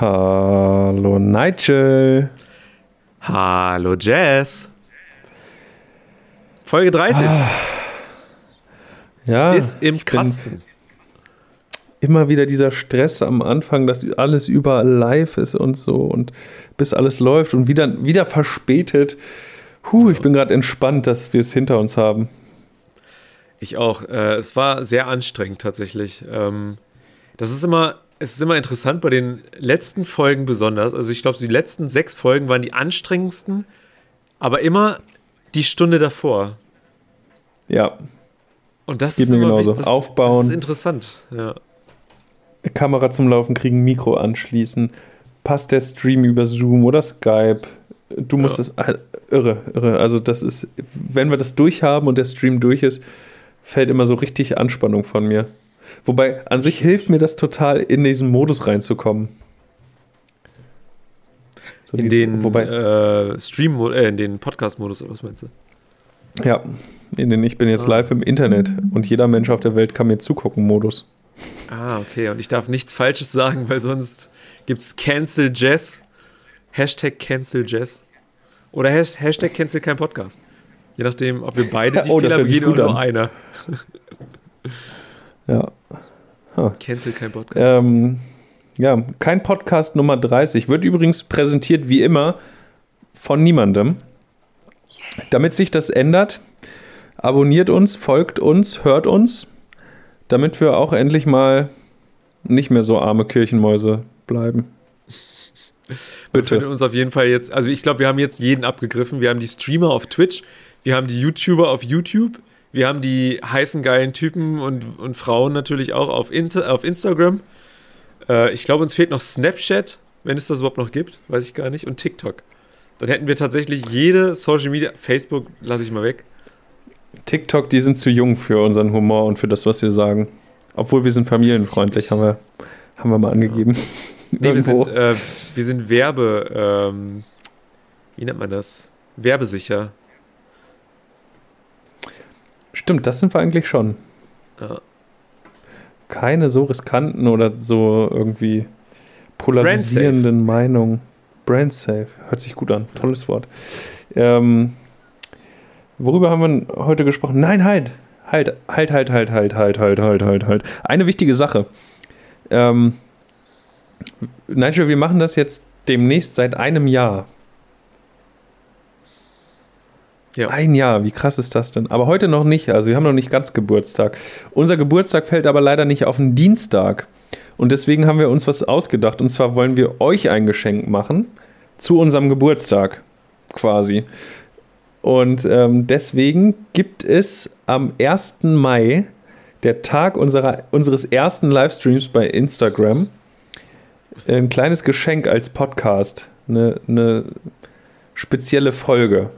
Hallo Nigel. Hallo Jazz. Folge 30 ah, ja, ist im Kasten. Immer wieder dieser Stress am Anfang, dass alles überall live ist und so und bis alles läuft und wieder, wieder verspätet. Puh, ich bin gerade entspannt, dass wir es hinter uns haben. Ich auch. Äh, es war sehr anstrengend tatsächlich. Ähm, das ist immer, es ist immer interessant bei den letzten Folgen besonders. Also ich glaube, die letzten sechs Folgen waren die anstrengendsten, aber immer die Stunde davor. Ja. Und das Geht ist immer genauso. Das, Aufbauen. Das ist interessant, ja. Kamera zum Laufen kriegen, Mikro anschließen. Passt der Stream über Zoom oder Skype? Du musst es. Ja. irre, irre. Also, das ist, wenn wir das durchhaben und der Stream durch ist, fällt immer so richtig Anspannung von mir. Wobei, an sich hilft mir das total, in diesen Modus reinzukommen. So in den wobei, äh, Stream, äh, in den Podcast-Modus, oder was meinst du? Ja, in den Ich bin jetzt ah. live im Internet und jeder Mensch auf der Welt kann mir zugucken, Modus. Ah, okay. Und ich darf nichts Falsches sagen, weil sonst gibt es Cancel Jazz. Hashtag Cancel Jazz. Oder Hashtag Cancel kein Podcast. Je nachdem, ob wir beide die oh, Fehler begehen oder nur einer. ja. Huh. Cancel kein Podcast. Ähm, ja, kein Podcast Nummer 30. Wird übrigens präsentiert wie immer von niemandem. Yeah. Damit sich das ändert, abonniert uns, folgt uns, hört uns, damit wir auch endlich mal nicht mehr so arme Kirchenmäuse bleiben. Bitte. Wir finden uns auf jeden Fall jetzt, also ich glaube, wir haben jetzt jeden abgegriffen. Wir haben die Streamer auf Twitch, wir haben die YouTuber auf YouTube, wir haben die heißen, geilen Typen und, und Frauen natürlich auch auf, Inter, auf Instagram. Äh, ich glaube, uns fehlt noch Snapchat, wenn es das überhaupt noch gibt, weiß ich gar nicht, und TikTok. Dann hätten wir tatsächlich jede Social Media, Facebook lasse ich mal weg. TikTok, die sind zu jung für unseren Humor und für das, was wir sagen. Obwohl wir sind familienfreundlich, haben wir, haben wir mal angegeben. Ja. Nee, wir sind, äh, wir sind Werbe, ähm, wie nennt man das? Werbesicher. Stimmt, das sind wir eigentlich schon. Ja. Keine so riskanten oder so irgendwie polarisierenden Meinungen. Brand safe. Hört sich gut an. Tolles Wort. Ähm, worüber haben wir heute gesprochen? Nein, halt. Halt, halt, halt, halt, halt, halt, halt, halt, halt, halt. Eine wichtige Sache. Ähm, Nigel, wir machen das jetzt demnächst seit einem Jahr. Ja. Ein Jahr, wie krass ist das denn? Aber heute noch nicht, also wir haben noch nicht ganz Geburtstag. Unser Geburtstag fällt aber leider nicht auf den Dienstag. Und deswegen haben wir uns was ausgedacht. Und zwar wollen wir euch ein Geschenk machen zu unserem Geburtstag quasi. Und ähm, deswegen gibt es am 1. Mai, der Tag unserer, unseres ersten Livestreams bei Instagram, ein kleines Geschenk als Podcast. Eine, eine spezielle Folge.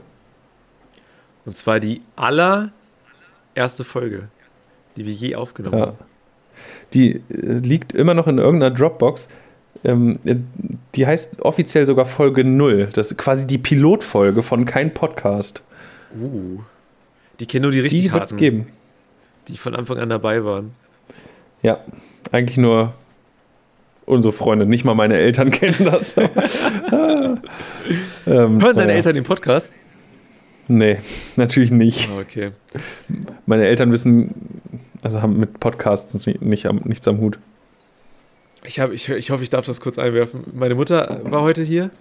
Und zwar die allererste Folge, die wir je aufgenommen ja. haben. Die äh, liegt immer noch in irgendeiner Dropbox. Ähm, die heißt offiziell sogar Folge 0. Das ist quasi die Pilotfolge von kein Podcast. Uh. Die kennen nur die richtig die harten. geben. Die von Anfang an dabei waren. Ja, eigentlich nur unsere Freunde. Nicht mal meine Eltern kennen das. ähm, Hören deine ja. Eltern den Podcast? Nee, natürlich nicht. Ah, okay. Meine Eltern wissen, also haben mit Podcasts nicht, nichts am Hut. Ich, hab, ich, ich hoffe, ich darf das kurz einwerfen. Meine Mutter war heute hier.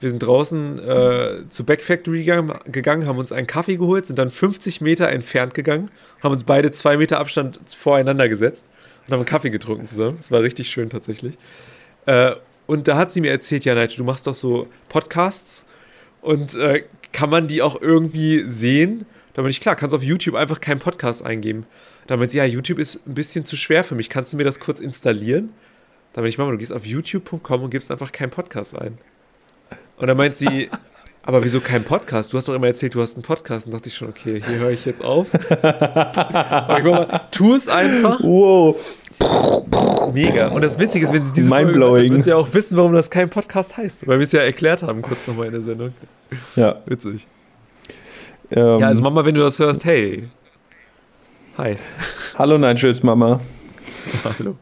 Wir sind draußen äh, zur Back Factory gegangen, haben uns einen Kaffee geholt, sind dann 50 Meter entfernt gegangen, haben uns beide zwei Meter Abstand voreinander gesetzt und haben einen Kaffee getrunken zusammen. Das war richtig schön tatsächlich. Äh, und da hat sie mir erzählt, ja, Nigel, du machst doch so Podcasts und äh, kann man die auch irgendwie sehen? Da bin ich klar, kannst auf YouTube einfach keinen Podcast eingeben. Da meint sie, ja, YouTube ist ein bisschen zu schwer für mich. Kannst du mir das kurz installieren? Da bin ich, Mama, du gehst auf youtube.com und gibst einfach keinen Podcast ein. Und dann meint sie, aber wieso kein Podcast? Du hast doch immer erzählt, du hast einen Podcast. Und dachte ich schon, okay, hier höre ich jetzt auf. aber ich mal, tu es einfach. Wow. Mega. Und das Witzige ist, wenn sie diese Folge dann wird sie ja auch wissen, warum das kein Podcast heißt. Weil wir es ja erklärt haben, kurz nochmal in der Sendung. Ja. Witzig. Ähm, ja, also Mama, wenn du das hörst, hey. Hi. Hallo Nigels Mama. Hallo.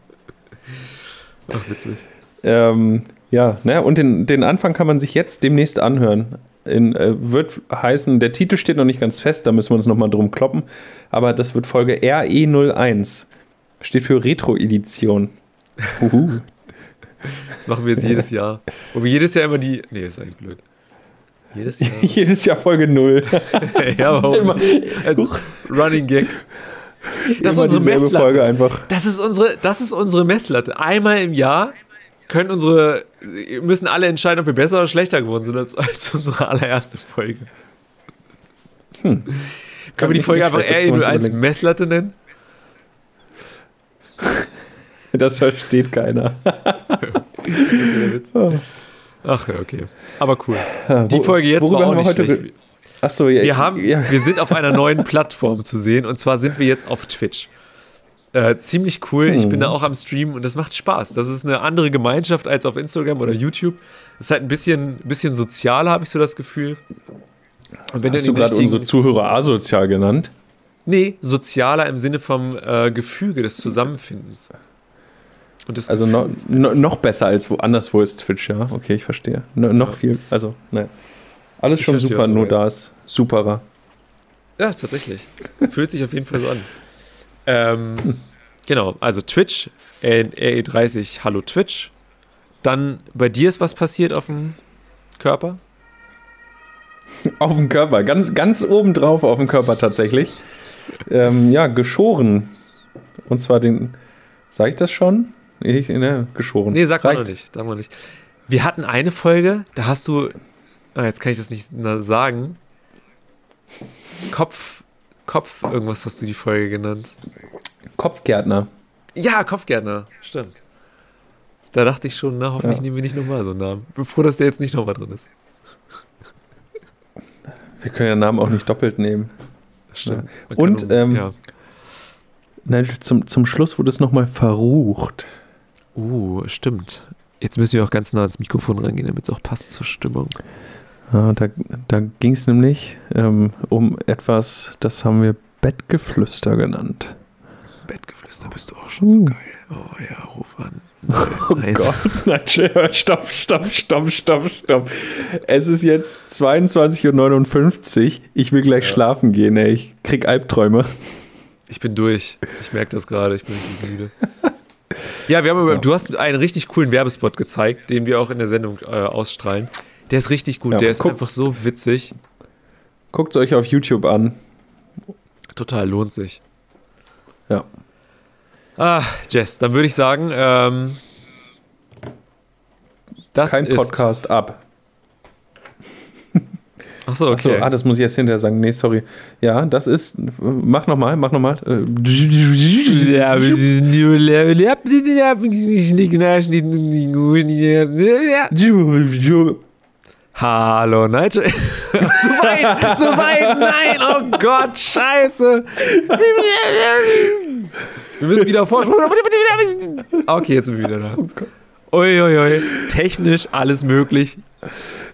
Ach, witzig. Ähm, ja, ne? und den, den Anfang kann man sich jetzt demnächst anhören. In, äh, wird heißen, der Titel steht noch nicht ganz fest, da müssen wir uns nochmal drum kloppen. Aber das wird Folge RE01. Steht für Retro-Edition. Uhu. Das machen wir jetzt jedes Jahr. Wo wir jedes Jahr immer die. Nee, ist eigentlich blöd. Jedes Jahr. jedes Jahr Folge 0. ja, warum? Also, Running Gag. Das ist unsere Messlatte. einfach. Das ist unsere, das ist unsere Messlatte. Einmal im Jahr können unsere, müssen alle entscheiden, ob wir besser oder schlechter geworden sind als, als unsere allererste Folge. Hm. Können wir die Folge einfach R01 Messlatte nennen? Das versteht keiner. das ist ja der Witz. Ach ja, okay. Aber cool. Die Folge jetzt war auch nicht schlecht. Achso, ja. Wir, haben, ja. wir sind auf einer neuen Plattform zu sehen und zwar sind wir jetzt auf Twitch. Äh, ziemlich cool. Hm. Ich bin da hm. auch am Stream und das macht Spaß. Das ist eine andere Gemeinschaft als auf Instagram oder YouTube. Das ist halt ein bisschen, bisschen sozialer, habe ich so das Gefühl. Und wenn Hast du gerade unsere Zuhörer asozial genannt? Nee, sozialer im Sinne vom äh, Gefüge des Zusammenfindens. also no, no, noch besser als woanders, wo ist Twitch, ja? Okay, ich verstehe. No, noch ja. viel, also, naja. Alles ich schon super, nur da ist superer. Ja, tatsächlich. Fühlt sich auf jeden Fall so an. Ähm, genau, also Twitch, RE30, hallo Twitch. Dann bei dir ist was passiert auf dem Körper? Auf dem Körper, ganz, ganz oben drauf auf dem Körper tatsächlich. Ähm, ja, geschoren. Und zwar den, sag ich das schon? Ich, ne, geschoren. Nee, sag mal nicht, sag mal nicht. Wir hatten eine Folge, da hast du Ah, jetzt kann ich das nicht sagen. Kopf, Kopf, irgendwas hast du die Folge genannt. Kopfgärtner. Ja, Kopfgärtner, stimmt. Da dachte ich schon, na, hoffentlich ja. nehmen wir nicht nochmal so einen Namen. Bevor das der jetzt nicht nochmal drin ist. Wir können ja Namen auch nicht doppelt nehmen. Stimmt. Ja. Und ähm, ja. nein, zum, zum Schluss wurde es nochmal verrucht. Uh, stimmt. Jetzt müssen wir auch ganz nah ans Mikrofon rangehen, damit es auch passt zur Stimmung. Ja, da da ging es nämlich ähm, um etwas, das haben wir Bettgeflüster genannt. Bettgeflüster bist du auch schon so geil. Oh ja, ruf an. Oh Gott, nein, stopp, stopp, stopp, stopp, stopp. Es ist jetzt 22.59 Uhr. Ich will gleich ja. schlafen gehen, ey. Ich krieg Albträume. Ich bin durch. Ich merke das gerade. Ich bin richtig müde. ja, wir haben ja. du hast einen richtig coolen Werbespot gezeigt, den wir auch in der Sendung äh, ausstrahlen. Der ist richtig gut, ja, der ist guck, einfach so witzig. Guckt es euch auf YouTube an. Total lohnt sich. Ja. Ah, Jess, dann würde ich sagen, ähm, das Kein Podcast ab. Achso, okay. Achso, ah, das muss ich jetzt hinterher sagen. Nee, sorry. Ja, das ist. Mach nochmal, mach nochmal. Hallo Nigel. zu weit, zu weit, nein, oh Gott, scheiße. Wir müssen wieder vorspulen. Okay, jetzt sind wir wieder da. Uiuiui, technisch alles möglich.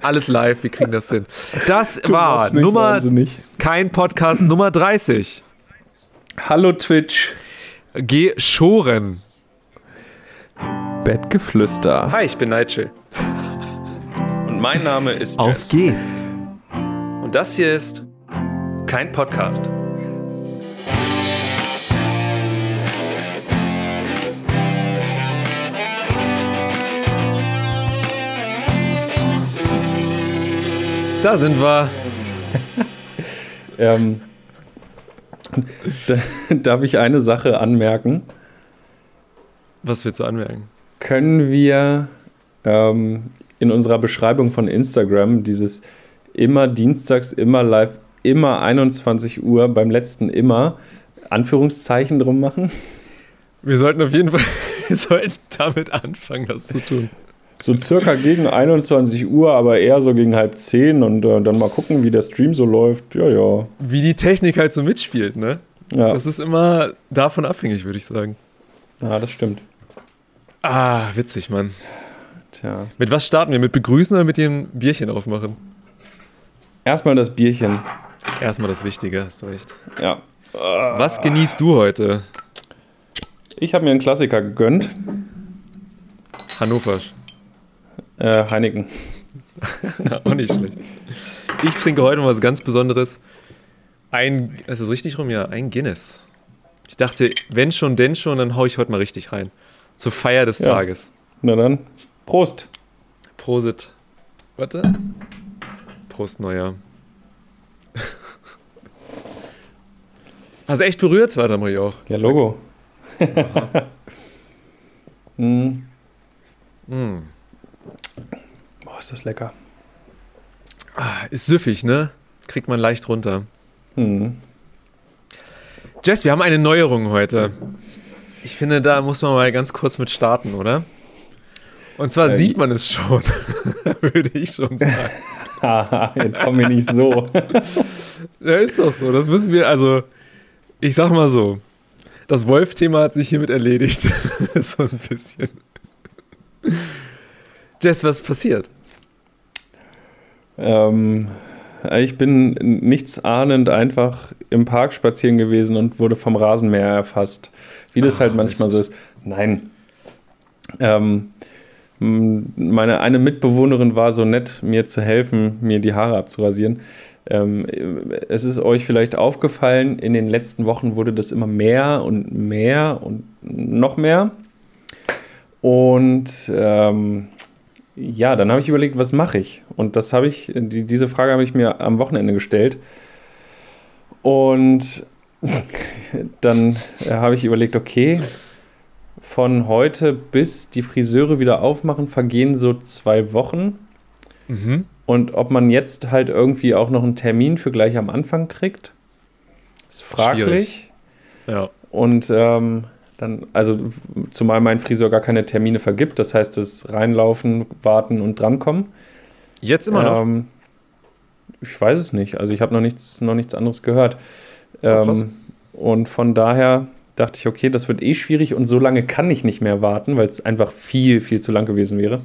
Alles live, wir kriegen das hin. Das du war Nummer, wahnsinnig. kein Podcast Nummer 30. Hallo Twitch. Geschoren. Bettgeflüster. Hi, ich bin Nigel. Mein Name ist Auf Jess. geht's. Und das hier ist kein Podcast. Da sind wir. ähm, da, darf ich eine Sache anmerken? Was willst du anmerken? Können wir ähm, in unserer Beschreibung von Instagram dieses immer dienstags, immer live, immer 21 Uhr, beim letzten immer Anführungszeichen drum machen? Wir sollten auf jeden Fall wir sollten damit anfangen, das zu tun. So circa gegen 21 Uhr, aber eher so gegen halb zehn und äh, dann mal gucken, wie der Stream so läuft. Ja, ja. Wie die Technik halt so mitspielt, ne? Ja. Das ist immer davon abhängig, würde ich sagen. Ja, das stimmt. Ah, witzig, Mann. Tja. Mit was starten wir? Mit begrüßen oder mit dem Bierchen aufmachen? Erstmal das Bierchen. Erstmal das Wichtige, hast du recht. Ja. Was genießt du heute? Ich habe mir einen Klassiker gegönnt. Hannoversch. Äh, Heineken. Auch nicht schlecht. Ich trinke heute mal was ganz Besonderes. Ein, ist das richtig rum? Ja, ein Guinness. Ich dachte, wenn schon, denn schon, dann haue ich heute mal richtig rein. Zur Feier des Ja. Tages. Na dann, Prost. Prosit. Warte. Prost, Neuer. Hast du echt berührt? Warte mal, auch. Ja, Logo. mm. Mm. Boah, ist das lecker. Ah, ist süffig, ne? Kriegt man leicht runter. Hm. Jess, wir haben eine Neuerung heute. Ich finde, da muss man mal ganz kurz mit starten, oder? Und zwar Äh, sieht man es schon, würde ich schon sagen. Haha, jetzt kommen wir nicht so. Ja, ist doch so. Das müssen wir, also, ich sag mal so. Das Wolf-Thema hat sich hiermit erledigt. so ein bisschen. Jess, was passiert? ähm, ich bin nichtsahnend einfach im Park spazieren gewesen und wurde vom Rasenmäher erfasst. Wie das Ah, halt manchmal so Mist. ist. Nein. Ähm, meine eine Mitbewohnerin war so nett, mir zu helfen, mir die Haare abzurasieren. Ähm, es ist euch vielleicht aufgefallen, in den letzten Wochen wurde das immer mehr und mehr und noch mehr. Und ähm, ja, dann habe ich überlegt, was mache ich? Und das habe ich, die, diese Frage habe ich mir am Wochenende gestellt. Und dann habe ich überlegt, okay, von heute bis die Friseure wieder aufmachen, vergehen so zwei Wochen. Mhm. Und ob man jetzt halt irgendwie auch noch einen Termin für gleich am Anfang kriegt, ist fraglich. Schwierig. Ja. Und ähm, dann, also zumal mein Friseur gar keine Termine vergibt, das heißt, das reinlaufen, warten und drankommen. Jetzt immer noch. Ähm, ich weiß es nicht. Also ich habe noch nichts, noch nichts anderes gehört. Oh. Ähm, und von daher dachte ich, okay, das wird eh schwierig und so lange kann ich nicht mehr warten, weil es einfach viel, viel zu lang gewesen wäre.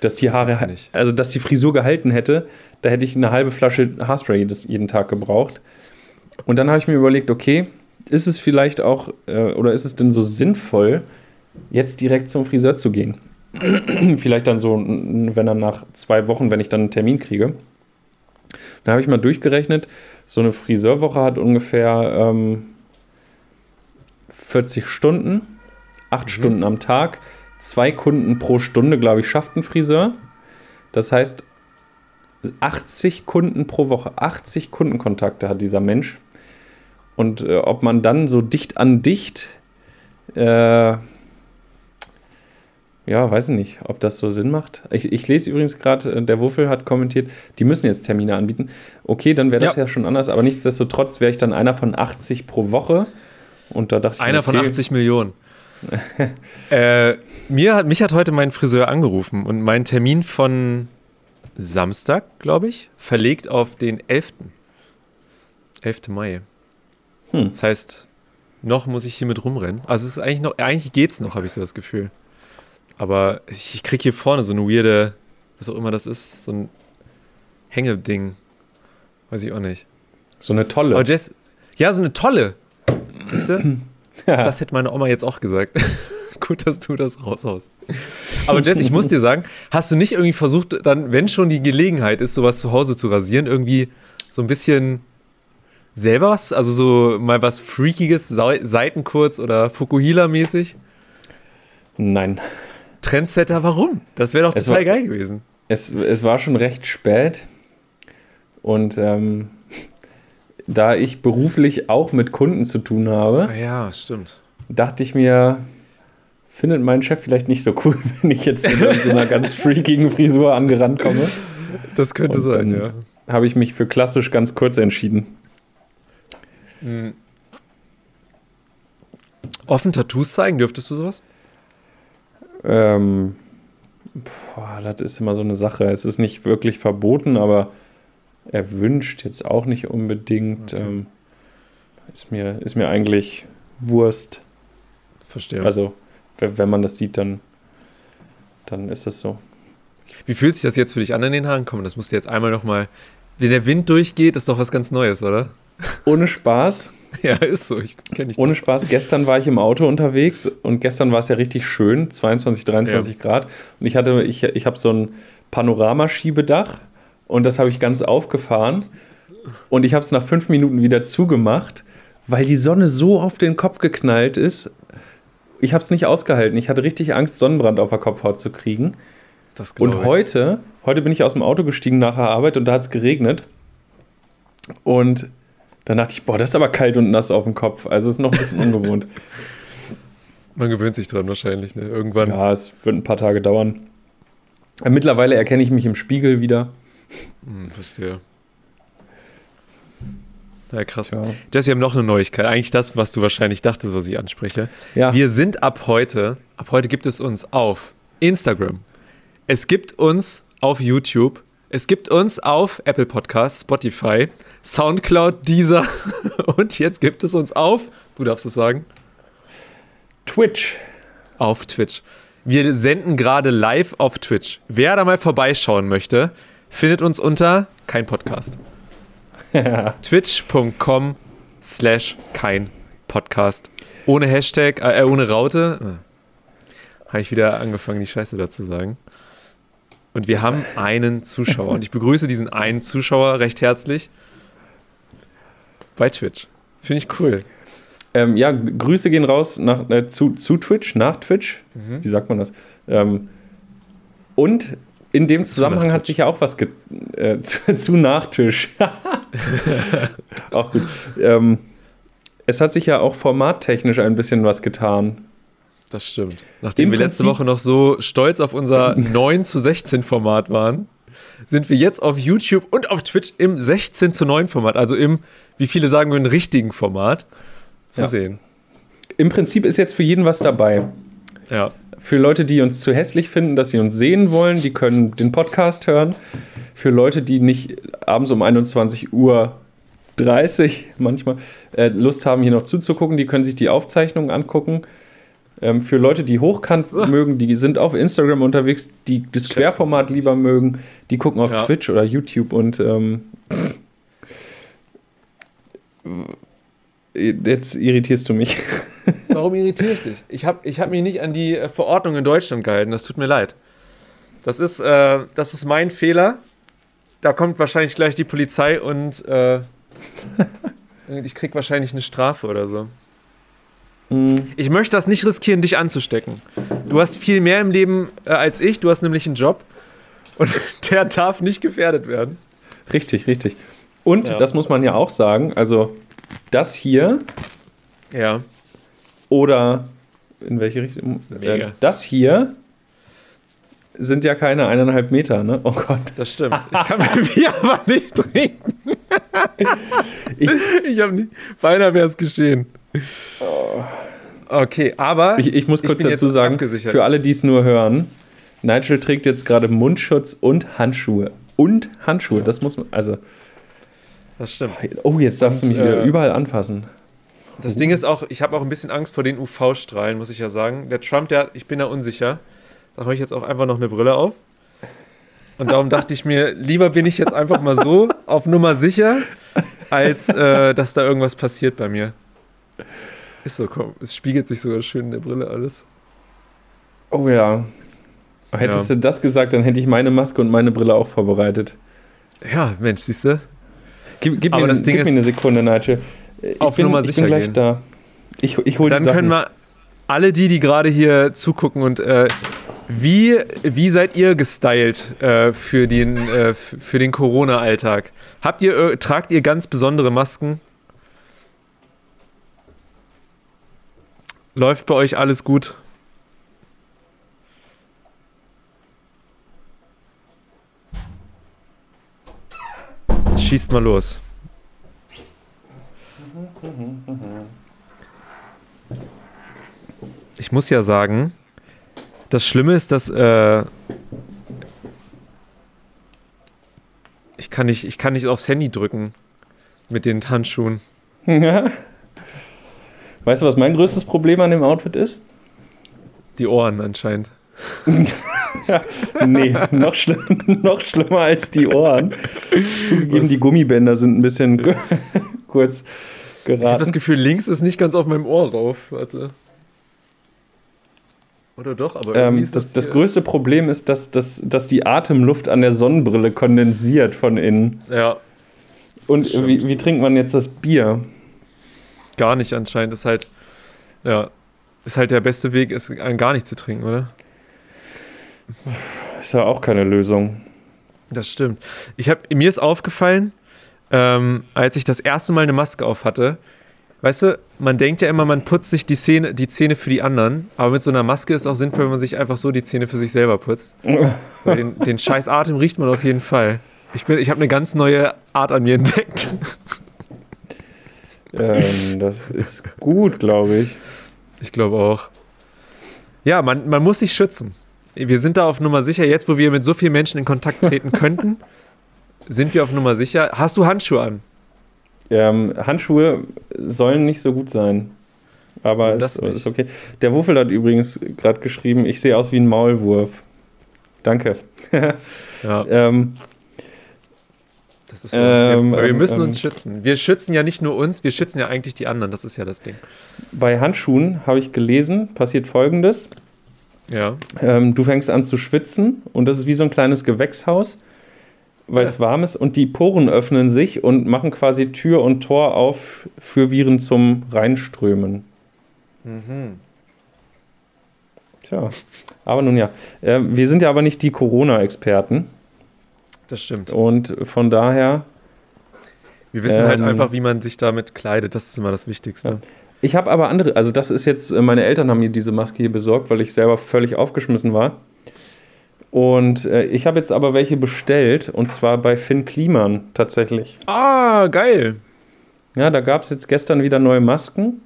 Dass die Haare, also dass die Frisur gehalten hätte, da hätte ich eine halbe Flasche Haarspray jeden Tag gebraucht. Und dann habe ich mir überlegt, okay, ist es vielleicht auch, äh, oder ist es denn so sinnvoll, jetzt direkt zum Friseur zu gehen? vielleicht dann so, wenn dann nach zwei Wochen, wenn ich dann einen Termin kriege. Da habe ich mal durchgerechnet, so eine Friseurwoche hat ungefähr ähm, 40 Stunden, 8 Stunden am Tag, zwei Kunden pro Stunde, glaube ich, schafft ein Friseur. Das heißt, 80 Kunden pro Woche, 80 Kundenkontakte hat dieser Mensch. Und äh, ob man dann so dicht an dicht, äh, ja, weiß ich nicht, ob das so Sinn macht. Ich, ich lese übrigens gerade, äh, der Wuffel hat kommentiert, die müssen jetzt Termine anbieten. Okay, dann wäre das Ja. ja. schon anders, aber nichtsdestotrotz wäre ich dann einer von 80 pro Woche. Und da dachte ich, Einer von okay, 80 Millionen. äh, mir hat, mich hat heute mein Friseur angerufen und meinen Termin von Samstag, glaube ich, verlegt auf den 11. 11. Mai. Hm. Das heißt, noch muss ich hier mit rumrennen. Also es ist eigentlich noch, eigentlich geht's noch, habe ich so das Gefühl. Aber ich, ich krieg hier vorne so eine weirde, was auch immer das ist, so ein Hängeding. Weiß ich auch nicht. So eine tolle. Aber Jess, ja, so eine tolle. Siehst du? Ja. Das hätte meine Oma jetzt auch gesagt. Gut, dass du das raushaust. Aber Jess, ich muss dir sagen, hast du nicht irgendwie versucht, dann, wenn schon die Gelegenheit ist, sowas zu Hause zu rasieren, irgendwie so ein bisschen selber was, also so mal was Freakiges, Seitenkurz oder Fukuhila-mäßig? Nein. Trendsetter, warum? Das wäre doch Es total war- geil gewesen. Es, es war schon recht spät und ähm, da ich beruflich auch mit Kunden zu tun habe, Ah ja, stimmt. dachte ich mir, findet mein Chef vielleicht nicht so cool, wenn ich jetzt mit so einer ganz freakigen Frisur angerannt komme. Das könnte Und sein, ja. Habe ich mich für klassisch ganz kurz entschieden. Mhm. Offen Tattoos zeigen, dürftest du sowas? Ähm, boah, das ist immer so eine Sache. Es ist nicht wirklich verboten, aber erwünscht jetzt auch nicht unbedingt. Okay. Ähm, ist, mir, ist mir eigentlich Wurst. Verstehe. Also, wenn man das sieht, dann, dann ist es so. Wie fühlt sich das jetzt für dich an in den Haaren? Komm, das musst du jetzt einmal nochmal. Wenn der Wind durchgeht, ist doch was ganz Neues, oder? Ohne Spaß, Ja, ist so. Ich kenne ich. Ohne Spaß. Gestern war ich im Auto unterwegs und gestern war es ja richtig schön, 22, 23 ja. Grad. Und ich hatte, ich, ich habe so ein Panoramaschiebedach und das habe ich ganz aufgefahren. Und ich habe es nach fünf Minuten wieder zugemacht, weil die Sonne so auf den Kopf geknallt ist. Ich habe es nicht ausgehalten. Ich hatte richtig Angst, Sonnenbrand auf der Kopfhaut zu kriegen. und heute, heute bin ich aus dem Auto gestiegen nach der Arbeit und da hat es geregnet. Und dann dachte ich, boah, das ist aber kalt und nass auf dem Kopf. Also ist noch ein bisschen ungewohnt. Man gewöhnt sich dran wahrscheinlich, ne? Irgendwann. Ja, es wird ein paar Tage dauern. Mittlerweile erkenne ich mich im Spiegel wieder. Hm, verstehe. Ja, krass. Ja. Jess, wir haben noch eine Neuigkeit. Eigentlich das, was du wahrscheinlich dachtest, was ich anspreche. Ja. Wir sind ab heute, ab heute gibt es uns auf Instagram. Es gibt uns auf YouTube. Es gibt uns auf Apple Podcasts, Spotify, Soundcloud, Deezer und jetzt gibt es uns auf, du darfst es sagen, Twitch. Auf Twitch. Wir senden gerade live auf Twitch. Wer da mal vorbeischauen möchte, findet uns unter kein Podcast. Twitch.com slash kein Podcast. Ohne Hashtag, äh, ohne Raute. Äh, Habe ich wieder angefangen, die Scheiße dazu sagen. Und wir haben einen Zuschauer. Und ich begrüße diesen einen Zuschauer recht herzlich bei Twitch. Finde ich cool. Ähm, ja, Grüße gehen raus nach, äh, zu, zu Twitch, nach Twitch. Mhm. Wie sagt man das? Ähm, und in dem Zusammenhang hat sich ja auch was äh, zu, zu, Nachtisch. auch gut. Ähm, es hat sich ja auch formattechnisch ein bisschen was getan. Das stimmt. Nachdem Im wir letzte Woche noch so stolz auf unser 9 zu 16 Format waren, sind wir jetzt auf YouTube und auf Twitch im 16 zu 9 Format, also im, wie viele sagen würden, richtigen Format zu ja. sehen. Im Prinzip ist jetzt für jeden was dabei. Ja. Für Leute, die uns zu hässlich finden, dass sie uns sehen wollen, die können den Podcast hören. Für Leute, die nicht abends um 21 Uhr 30 manchmal äh, Lust haben, hier noch zuzugucken, die können sich die Aufzeichnungen angucken. Ähm, für Leute, die hochkant uh. mögen, die sind auf Instagram unterwegs, die das Querformat lieber mögen, die gucken auf ja. Twitch oder YouTube und ähm, jetzt irritierst du mich. Warum irritiere ich dich? Ich habe ich hab mich nicht an die äh, Verordnung in Deutschland gehalten, das tut mir leid. Das ist, äh, das ist mein Fehler. Da kommt wahrscheinlich gleich die Polizei und äh, ich krieg wahrscheinlich eine Strafe oder so. Mhm. Ich möchte das nicht riskieren, dich anzustecken. Du hast viel mehr im Leben äh, als ich. Du hast nämlich einen Job und der darf nicht gefährdet werden. Richtig, richtig. Und ja. das muss man ja auch sagen. Also das hier. Ja. Oder in welche Richtung? Äh, das hier sind ja keine eineinhalb Meter, ne? Oh Gott. Das stimmt. Ich kann mein Bier aber nicht trinken. ich ich habe nicht. Beinahe wäre es geschehen. Okay, aber. Ich, ich muss kurz ich dazu sagen, für alle, die es nur hören, Nigel trägt jetzt gerade Mundschutz und Handschuhe. Und Handschuhe, das muss man. Also. Das stimmt. Oh, jetzt darfst und, du mich äh, wieder überall anfassen. Das. Ding ist auch, ich habe auch ein bisschen Angst vor den UV-Strahlen, muss ich ja sagen. Der Trump, der, ich bin da unsicher. Da habe ich jetzt auch einfach noch eine Brille auf. Und darum dachte ich mir, lieber bin ich jetzt einfach mal so auf Nummer sicher, als äh, dass da irgendwas passiert bei mir. Ist so, komm, es spiegelt sich sogar schön in der Brille alles. Oh ja. Hättest ja. du das gesagt, dann hätte ich meine Maske und meine Brille auch vorbereitet. Ja, Mensch, siehst du? Gib, gib, mir, gib mir, eine Sekunde, Nigel. Ich auf bin, Nummer sicher ich bin gleich gehen. da. Ich, ich hol Dann können wir alle die, die gerade hier zugucken und äh, wie, wie seid ihr gestylt äh, für den, äh, für den Corona-Alltag? Habt ihr, äh, tragt ihr ganz besondere Masken? Läuft bei euch alles gut? Schießt mal los. Ich muss ja sagen, das Schlimme ist, dass äh, ich kann nicht, ich kann nicht aufs Handy drücken mit den Handschuhen. Weißt du, was mein größtes Problem an dem Outfit ist? Die Ohren anscheinend. nee, noch, schlimm, noch schlimmer als die Ohren. Zugegeben, die Gummibänder sind ein bisschen kurz. geraten. Ich habe das Gefühl, links ist nicht ganz auf meinem Ohr rauf. Warte. Oder doch, aber ähm, das, das, größte Problem ist, dass, dass, dass die Atemluft an der Sonnenbrille kondensiert von innen. Ja. Und wie, wie trinkt man jetzt das Bier? Gar nicht anscheinend. Das ist halt, ja, ist halt der beste Weg, es gar nicht zu trinken, oder? Ist ja auch keine Lösung. Das stimmt. Ich hab, mir ist aufgefallen, ähm, als ich das erste Mal eine Maske auf hatte, weißt du, man denkt ja immer, man putzt sich die Zähne, die Zähne für die anderen, aber mit so einer Maske ist es auch sinnvoll, wenn man sich einfach so die Zähne für sich selber putzt. Weil den, den scheiß Atem riecht man auf jeden Fall. Ich, ich habe eine ganz neue Art an mir entdeckt. Ähm, das ist gut, glaube ich. Ich glaube auch. Ja, man, man muss sich schützen. Wir sind da auf Nummer sicher. Jetzt, wo wir mit so vielen Menschen in Kontakt treten könnten, sind wir auf Nummer sicher. Hast du Handschuhe an? Ähm, Handschuhe sollen nicht so gut sein. Aber das ist, ist okay. Der Wuffel hat übrigens gerade geschrieben, ich sehe aus wie ein Maulwurf. Danke. ja. ähm, das ist so. Ähm, wir, wir, müssen ähm, uns schützen. Wir schützen ja nicht nur uns, wir schützen ja eigentlich die anderen. Das ist ja das Ding. Bei Handschuhen habe ich gelesen, passiert folgendes. Ja. Ähm, du fängst an zu schwitzen und das ist wie so ein kleines Gewächshaus, weil ja. es warm ist und die Poren öffnen sich und machen quasi Tür und Tor auf für Viren zum Reinströmen. Mhm. Tja, aber nun ja. Äh, wir sind ja aber nicht die Corona-Experten. Das stimmt. Und von daher. Wir wissen halt ähm, halt einfach, wie man sich damit kleidet. Das ist immer das Wichtigste. Ja. Ich habe aber andere, also das ist jetzt, äh, meine Eltern haben mir diese Maske hier besorgt, weil ich selber völlig aufgeschmissen war. Und äh, ich habe jetzt aber welche bestellt und zwar bei Finn Kliman tatsächlich. Ah, geil. Ja, da gab es jetzt gestern wieder neue Masken.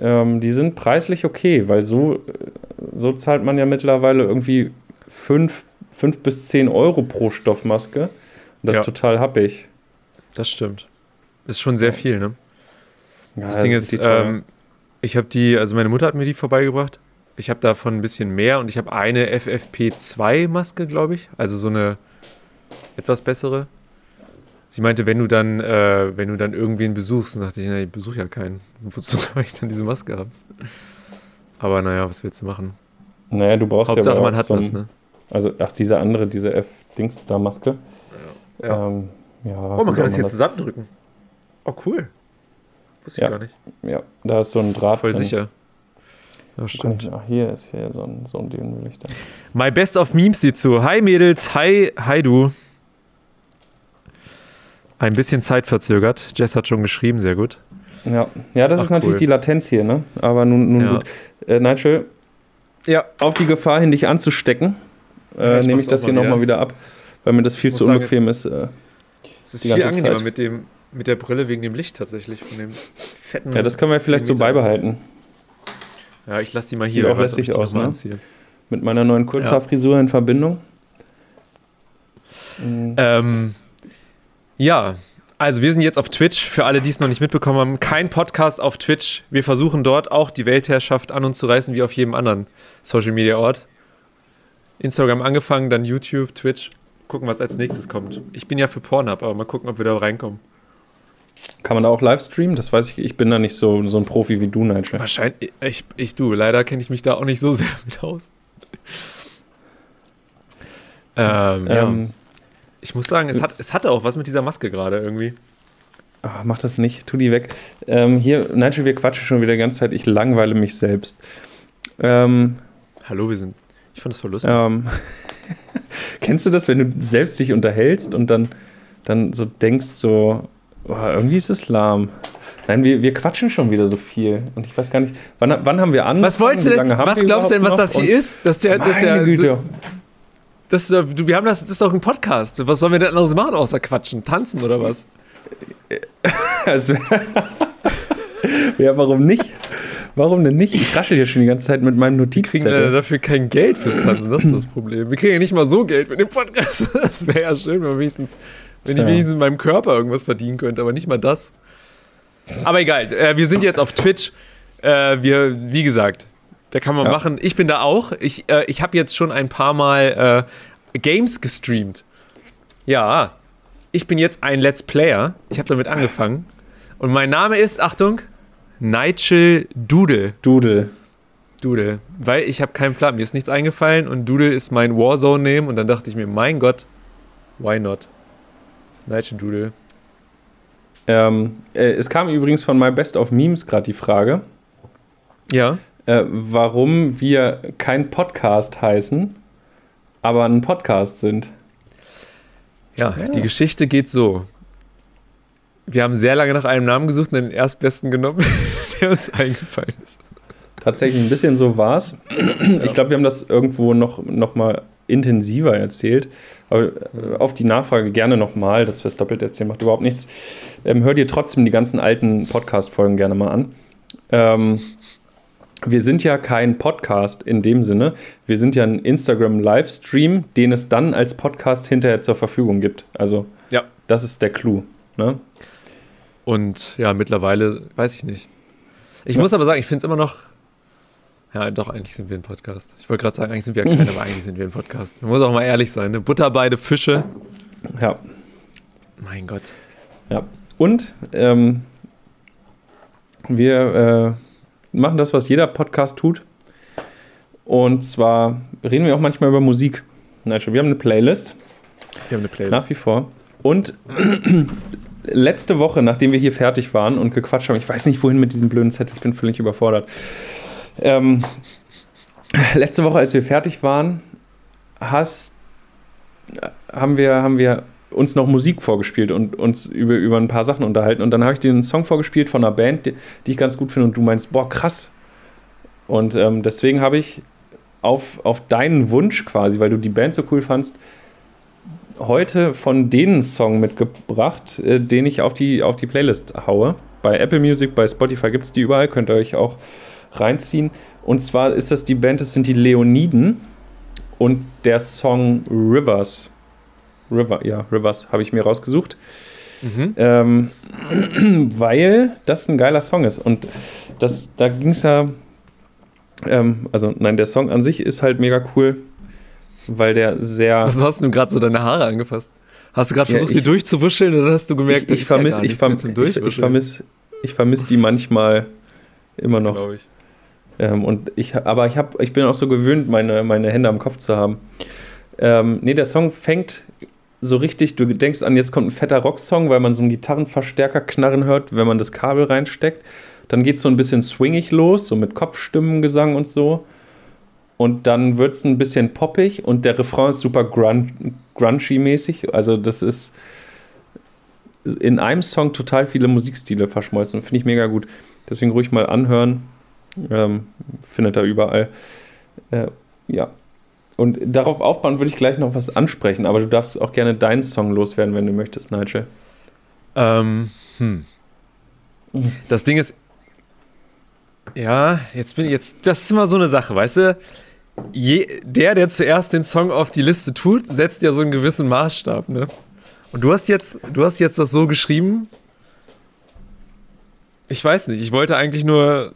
Ähm, die sind preislich okay, weil so, äh, so zahlt man ja mittlerweile irgendwie 5 bis 10 Euro pro Stoffmaske. Und das ja. ist total happig. Das stimmt. Ist schon sehr viel, ne? Ja, das Ding ist, ähm, ich habe die, also meine Mutter hat mir die vorbeigebracht. Ich habe davon ein bisschen mehr und ich habe eine FFP2-Maske, glaube ich. Also so eine etwas bessere. Sie meinte, wenn du dann, äh, wenn du dann irgendwen besuchst, und dachte ich, na, ich besuche ja keinen. Wozu soll ich dann diese Maske haben? Aber naja, was willst du machen? Naja, du brauchst Hauptsache, ja man hat so ein, was, ne? Also, ach, diese andere, diese F-Dings da Maske. Ja. ja. Ähm, ja oh, man kann das hier das zusammendrücken. Oh, cool. Wusste ja. ich gar nicht. Ja, da ist so ein Draht. Voll drin. sicher. Ja, stimmt. ach, hier ist hier so ein, so ein Dünenlichter. My Best of Memes sieht zu. Hi Mädels, hi, hi du. Ein bisschen Zeit verzögert. Jess hat schon geschrieben, sehr gut. Ja, ja das ach, ist natürlich cool. die Latenz hier, ne? Aber nun, nun ja. gut. Äh, Nigel, ja. auf die Gefahr hin, dich anzustecken, äh, nehme ich das hier nochmal wieder ab, weil mir das viel zu unbequem sagen, es, ist. Äh, es ist viel angenehmer Zeit. mit dem mit der Brille wegen dem Licht tatsächlich, von dem fetten. Ja, das können wir vielleicht so beibehalten. Ja, ich lasse die mal Sieht hier. auch lässig aus, ne? Mit meiner neuen Kurzhaarfrisur ja. in Verbindung. Mhm. Ähm, ja, also wir sind jetzt auf Twitch, für alle, die es noch nicht mitbekommen haben. Kein Podcast auf Twitch. Wir versuchen dort auch die Weltherrschaft an uns zu reißen, wie auf jedem anderen Social Media Ort. Instagram angefangen, dann YouTube, Twitch. Gucken, was als nächstes kommt. Ich bin ja für Pornhub, aber mal gucken, ob wir da reinkommen. Kann man da auch live streamen? Das weiß ich, ich bin da nicht so, so ein Profi wie du, Nigel. Wahrscheinlich, ich, ich du, leider kenne ich mich da auch nicht so sehr mit aus. Ähm, ähm, ja. Ich muss sagen, es, hat, es hatte auch was mit dieser Maske gerade irgendwie. Ach, mach das nicht, tu die weg. Ähm, hier, Nigel, wir quatschen schon wieder die ganze Zeit. Ich langweile mich selbst. Ähm, Hallo, wir sind. Ich fand das voll lustig. Ähm, kennst du das, wenn du selbst dich unterhältst und dann, dann so denkst, so, Oh, irgendwie ist es lahm. Nein, wir, wir quatschen schon wieder so viel. Und ich weiß gar nicht, wann, wann haben wir an? Was wolltest du denn? Was glaubst du denn, was das hier ist? Dass der, dass der, Güte. Das, du, wir haben das, das ist doch ein Podcast. Was sollen wir denn anderes machen außer quatschen? Tanzen oder was? ja, warum nicht? Warum denn nicht? Ich raschel hier schon die ganze Zeit mit meinem Notizzettel. Wir kriegen dafür kein Geld fürs Tanzen, das ist das Problem. Wir kriegen ja nicht mal so Geld mit dem Podcast. Das wäre ja schön, wenn wir wenigstens wenn ich wenigstens in meinem Körper irgendwas verdienen könnte, aber nicht mal das. Aber egal, äh, wir sind jetzt auf Twitch. Äh, wir, wie gesagt, da kann man ja. machen. Ich bin da auch. Ich, äh, ich habe jetzt schon ein paar Mal äh, Games gestreamt. Ja, ich bin jetzt ein Let's Player. Ich habe damit angefangen. Und mein Name ist, Achtung, Nigel Doodle. Doodle. Doodle. Weil ich habe keinen Plan. Mir ist nichts eingefallen und Doodle ist mein Warzone-Name. Und dann dachte ich mir, mein Gott, why not? Nigel Doodle. Ähm, äh, es kam übrigens von My Best of Memes gerade die Frage. Ja. Äh, warum wir kein Podcast heißen, aber ein Podcast sind. Ja, ja, die Geschichte geht so. Wir haben sehr lange nach einem Namen gesucht und den erstbesten genommen, der uns eingefallen ist. Tatsächlich ein bisschen so war es. Ich glaube, wir haben das irgendwo noch, noch mal intensiver erzählt. Aber äh, auf die Nachfrage gerne nochmal, dass wir es doppelt erzählen, macht überhaupt nichts. Ähm, hör dir trotzdem die ganzen alten Podcast-Folgen gerne mal an. Ähm, wir sind ja kein Podcast in dem Sinne. Wir sind ja ein Instagram-Livestream, den es dann als Podcast hinterher zur Verfügung gibt. Also, ja. das ist der Clou. Ne? Und ja, mittlerweile weiß ich nicht. Ich ja. muss aber sagen, ich finde es immer noch. Ja, doch, eigentlich sind wir ein Podcast. Ich wollte gerade sagen, eigentlich sind wir ja keiner, aber eigentlich sind wir ein Podcast. Man muss auch mal ehrlich sein. Ne? Butter beide Fische. Ja. Mein Gott. Ja. Und ähm, wir. Äh, machen das, was jeder Podcast tut. Und zwar reden wir auch manchmal über Musik. Nein, wir haben eine Playlist. Wir haben eine Playlist. Nach wie vor. Und letzte Woche, nachdem wir hier fertig waren und gequatscht haben, ich weiß nicht, wohin mit diesem blöden Zettel, ich bin völlig überfordert. Ähm, letzte Woche, als wir fertig waren, hast, haben, wir, haben wir uns noch Musik vorgespielt und uns über, über ein paar Sachen unterhalten. Und dann habe ich dir einen Song vorgespielt von einer Band, die, die, ich ganz gut finde. Und du meinst, boah, krass. Und ähm, deswegen habe ich auf, auf deinen Wunsch quasi, weil du die Band so cool fandst, heute von denen Song mitgebracht, äh, den ich auf die, auf die Playlist haue. Bei Apple Music, bei Spotify gibt es die überall, könnt ihr euch auch reinziehen. Und zwar ist das die Band, das sind die Leoniden und der Song Rivers. River, ja, Rivers habe ich mir rausgesucht. Mhm. Ähm, weil das ein geiler Song ist. Und das, da ging es ja, ähm, also nein, der Song an sich ist halt mega cool, weil der sehr. Was hast du gerade so deine Haare angefasst? Hast du gerade versucht, ja, ich, die durchzuwuscheln oder hast du gemerkt, ich, ich vermisse ja ich, verm ich, ich vermiss, ich vermiss die manchmal immer noch. Glaube ich. Ähm, und ich, aber ich, hab, ich bin auch so gewöhnt, meine, meine Hände am Kopf zu haben. Ähm, nee, der Song fängt so richtig, du denkst an, jetzt kommt ein fetter Rocksong, weil man so einen Gitarrenverstärker knarren hört, wenn man das Kabel reinsteckt. Dann geht es so ein bisschen swingig los, so mit Kopfstimmengesang und so. Und dann wird es ein bisschen poppig und der Refrain ist super grun grungy-mäßig. Also, das ist in einem Song total viele Musikstile verschmolzen. Finde ich mega gut. Deswegen ruhig mal anhören. Ähm, findet er überall. Äh, ja, und darauf aufbauen würde ich gleich noch was ansprechen, aber du darfst auch gerne deinen Song loswerden, wenn du möchtest, Nigel. Ähm, hm. Das Ding ist, ja, jetzt bin ich jetzt, das ist immer so eine Sache, weißt du? Je, der, der zuerst den Song auf die Liste tut, setzt ja so einen gewissen Maßstab, ne? Und du hast jetzt, du hast jetzt das so geschrieben. Ich weiß nicht, ich wollte eigentlich nur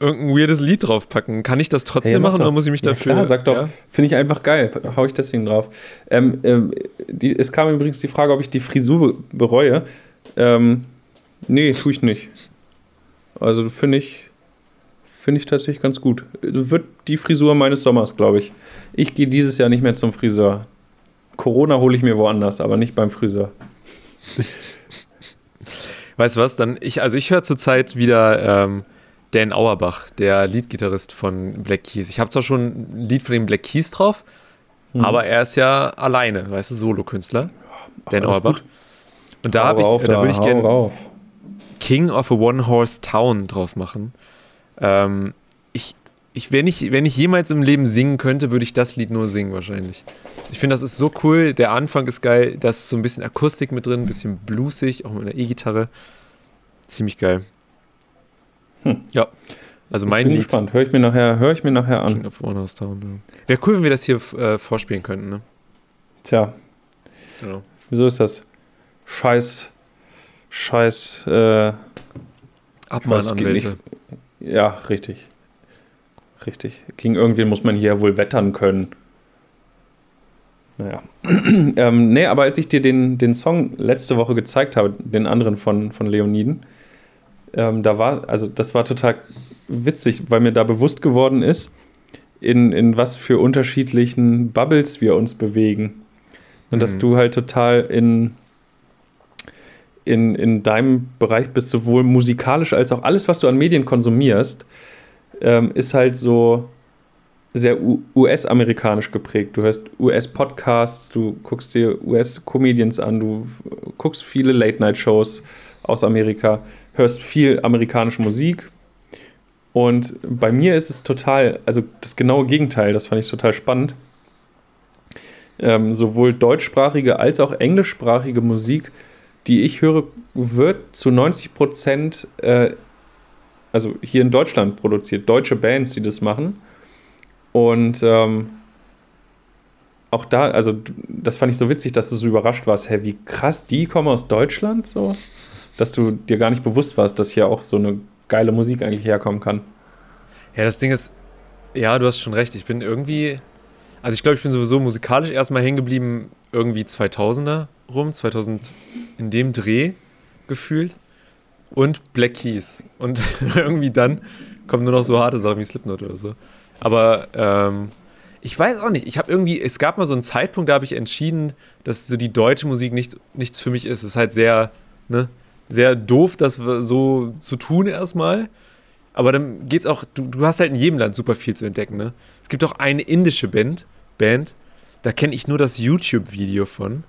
irgendein weirdes Lied draufpacken. Kann ich das trotzdem hey, machen doch. oder muss ich mich dafür. Ja, klar, sag doch. Ja? Finde ich einfach geil. Hau ich deswegen drauf. Ähm, ähm, die, es kam übrigens die Frage, ob ich die Frisur bereue. Ähm, nee, tue ich nicht. Also finde ich, finde ich tatsächlich ganz gut. Wird die Frisur meines Sommers, glaube ich. Ich gehe dieses Jahr nicht mehr zum Friseur. Corona hole ich mir woanders, aber nicht beim Friseur. weißt du was? Dann ich, also ich höre zurzeit wieder ähm, Dan Auerbach, der Leadgitarrist von Black Keys. Ich habe zwar schon ein Lied von den Black Keys drauf, mhm. aber er ist ja alleine, weißt du, Solokünstler. Dan Auerbach. Und da habe ich, da, da würde ich gerne King of a One-Horse Town drauf machen. Ähm, ich, ich, wenn ich, wenn ich jemals im Leben singen könnte, würde ich das Lied nur singen wahrscheinlich. Ich finde, das ist so cool. Der Anfang ist geil. Da ist so ein bisschen Akustik mit drin, ein bisschen bluesig, auch mit einer E-Gitarre. Ziemlich geil. Hm. Ja. Also mein ich bin Lied. gespannt. Höre ich mir nachher, hör ich mir nachher an. King of Warner's Town. Ja. Wäre cool, wenn wir das hier äh, vorspielen könnten, ne? Tja. Genau. Wieso ist das? Scheiß. Scheiß. Äh, Abmahnanwälte. Ja, richtig. Richtig. Gegen irgendwen muss man hier wohl wettern können. Naja. ähm, nee, aber als ich dir den, den Song letzte Woche gezeigt habe, den anderen von, von Leoniden, ähm, da war, also das war total witzig, weil mir da bewusst geworden ist, in, in was für unterschiedlichen Bubbles wir uns bewegen. Und mhm. dass du halt total in, in, in deinem Bereich bist, sowohl musikalisch als auch alles, was du an Medien konsumierst, ähm, ist halt so sehr US-amerikanisch geprägt. Du hörst US-Podcasts, du guckst dir US-Comedians an, du guckst viele Late-Night-Shows aus Amerika, hörst viel amerikanische Musik. Und bei mir ist es total, also das genaue Gegenteil, das fand ich total spannend. Ähm, sowohl deutschsprachige als auch englischsprachige Musik, die ich höre, wird zu 90 Prozent, äh, also hier in Deutschland produziert, deutsche Bands, die das machen. Und ähm, auch da, also das fand ich so witzig, dass du so überrascht warst, hey, wie krass, die kommen aus Deutschland so, dass du dir gar nicht bewusst warst, dass hier auch so eine geile Musik eigentlich herkommen kann. Ja, das Ding ist, ja, du hast schon recht, ich bin irgendwie, also ich glaube, ich bin sowieso musikalisch erstmal hängen geblieben, irgendwie 2000er rum, 2000 in dem Dreh gefühlt und Black Keys und irgendwie dann kommen nur noch so harte Sachen wie Slipknot oder so. Aber ähm, ich weiß auch nicht. Ich habe irgendwie, es gab mal so einen Zeitpunkt, da habe ich entschieden, dass so die deutsche Musik nicht, nichts für mich ist. Es ist halt sehr, ne, sehr doof, das so zu tun erstmal. Aber dann geht's auch, du, du hast halt in jedem Land super viel zu entdecken, ne? Es gibt auch eine indische Band, Band, da kenne ich nur das YouTube-Video von.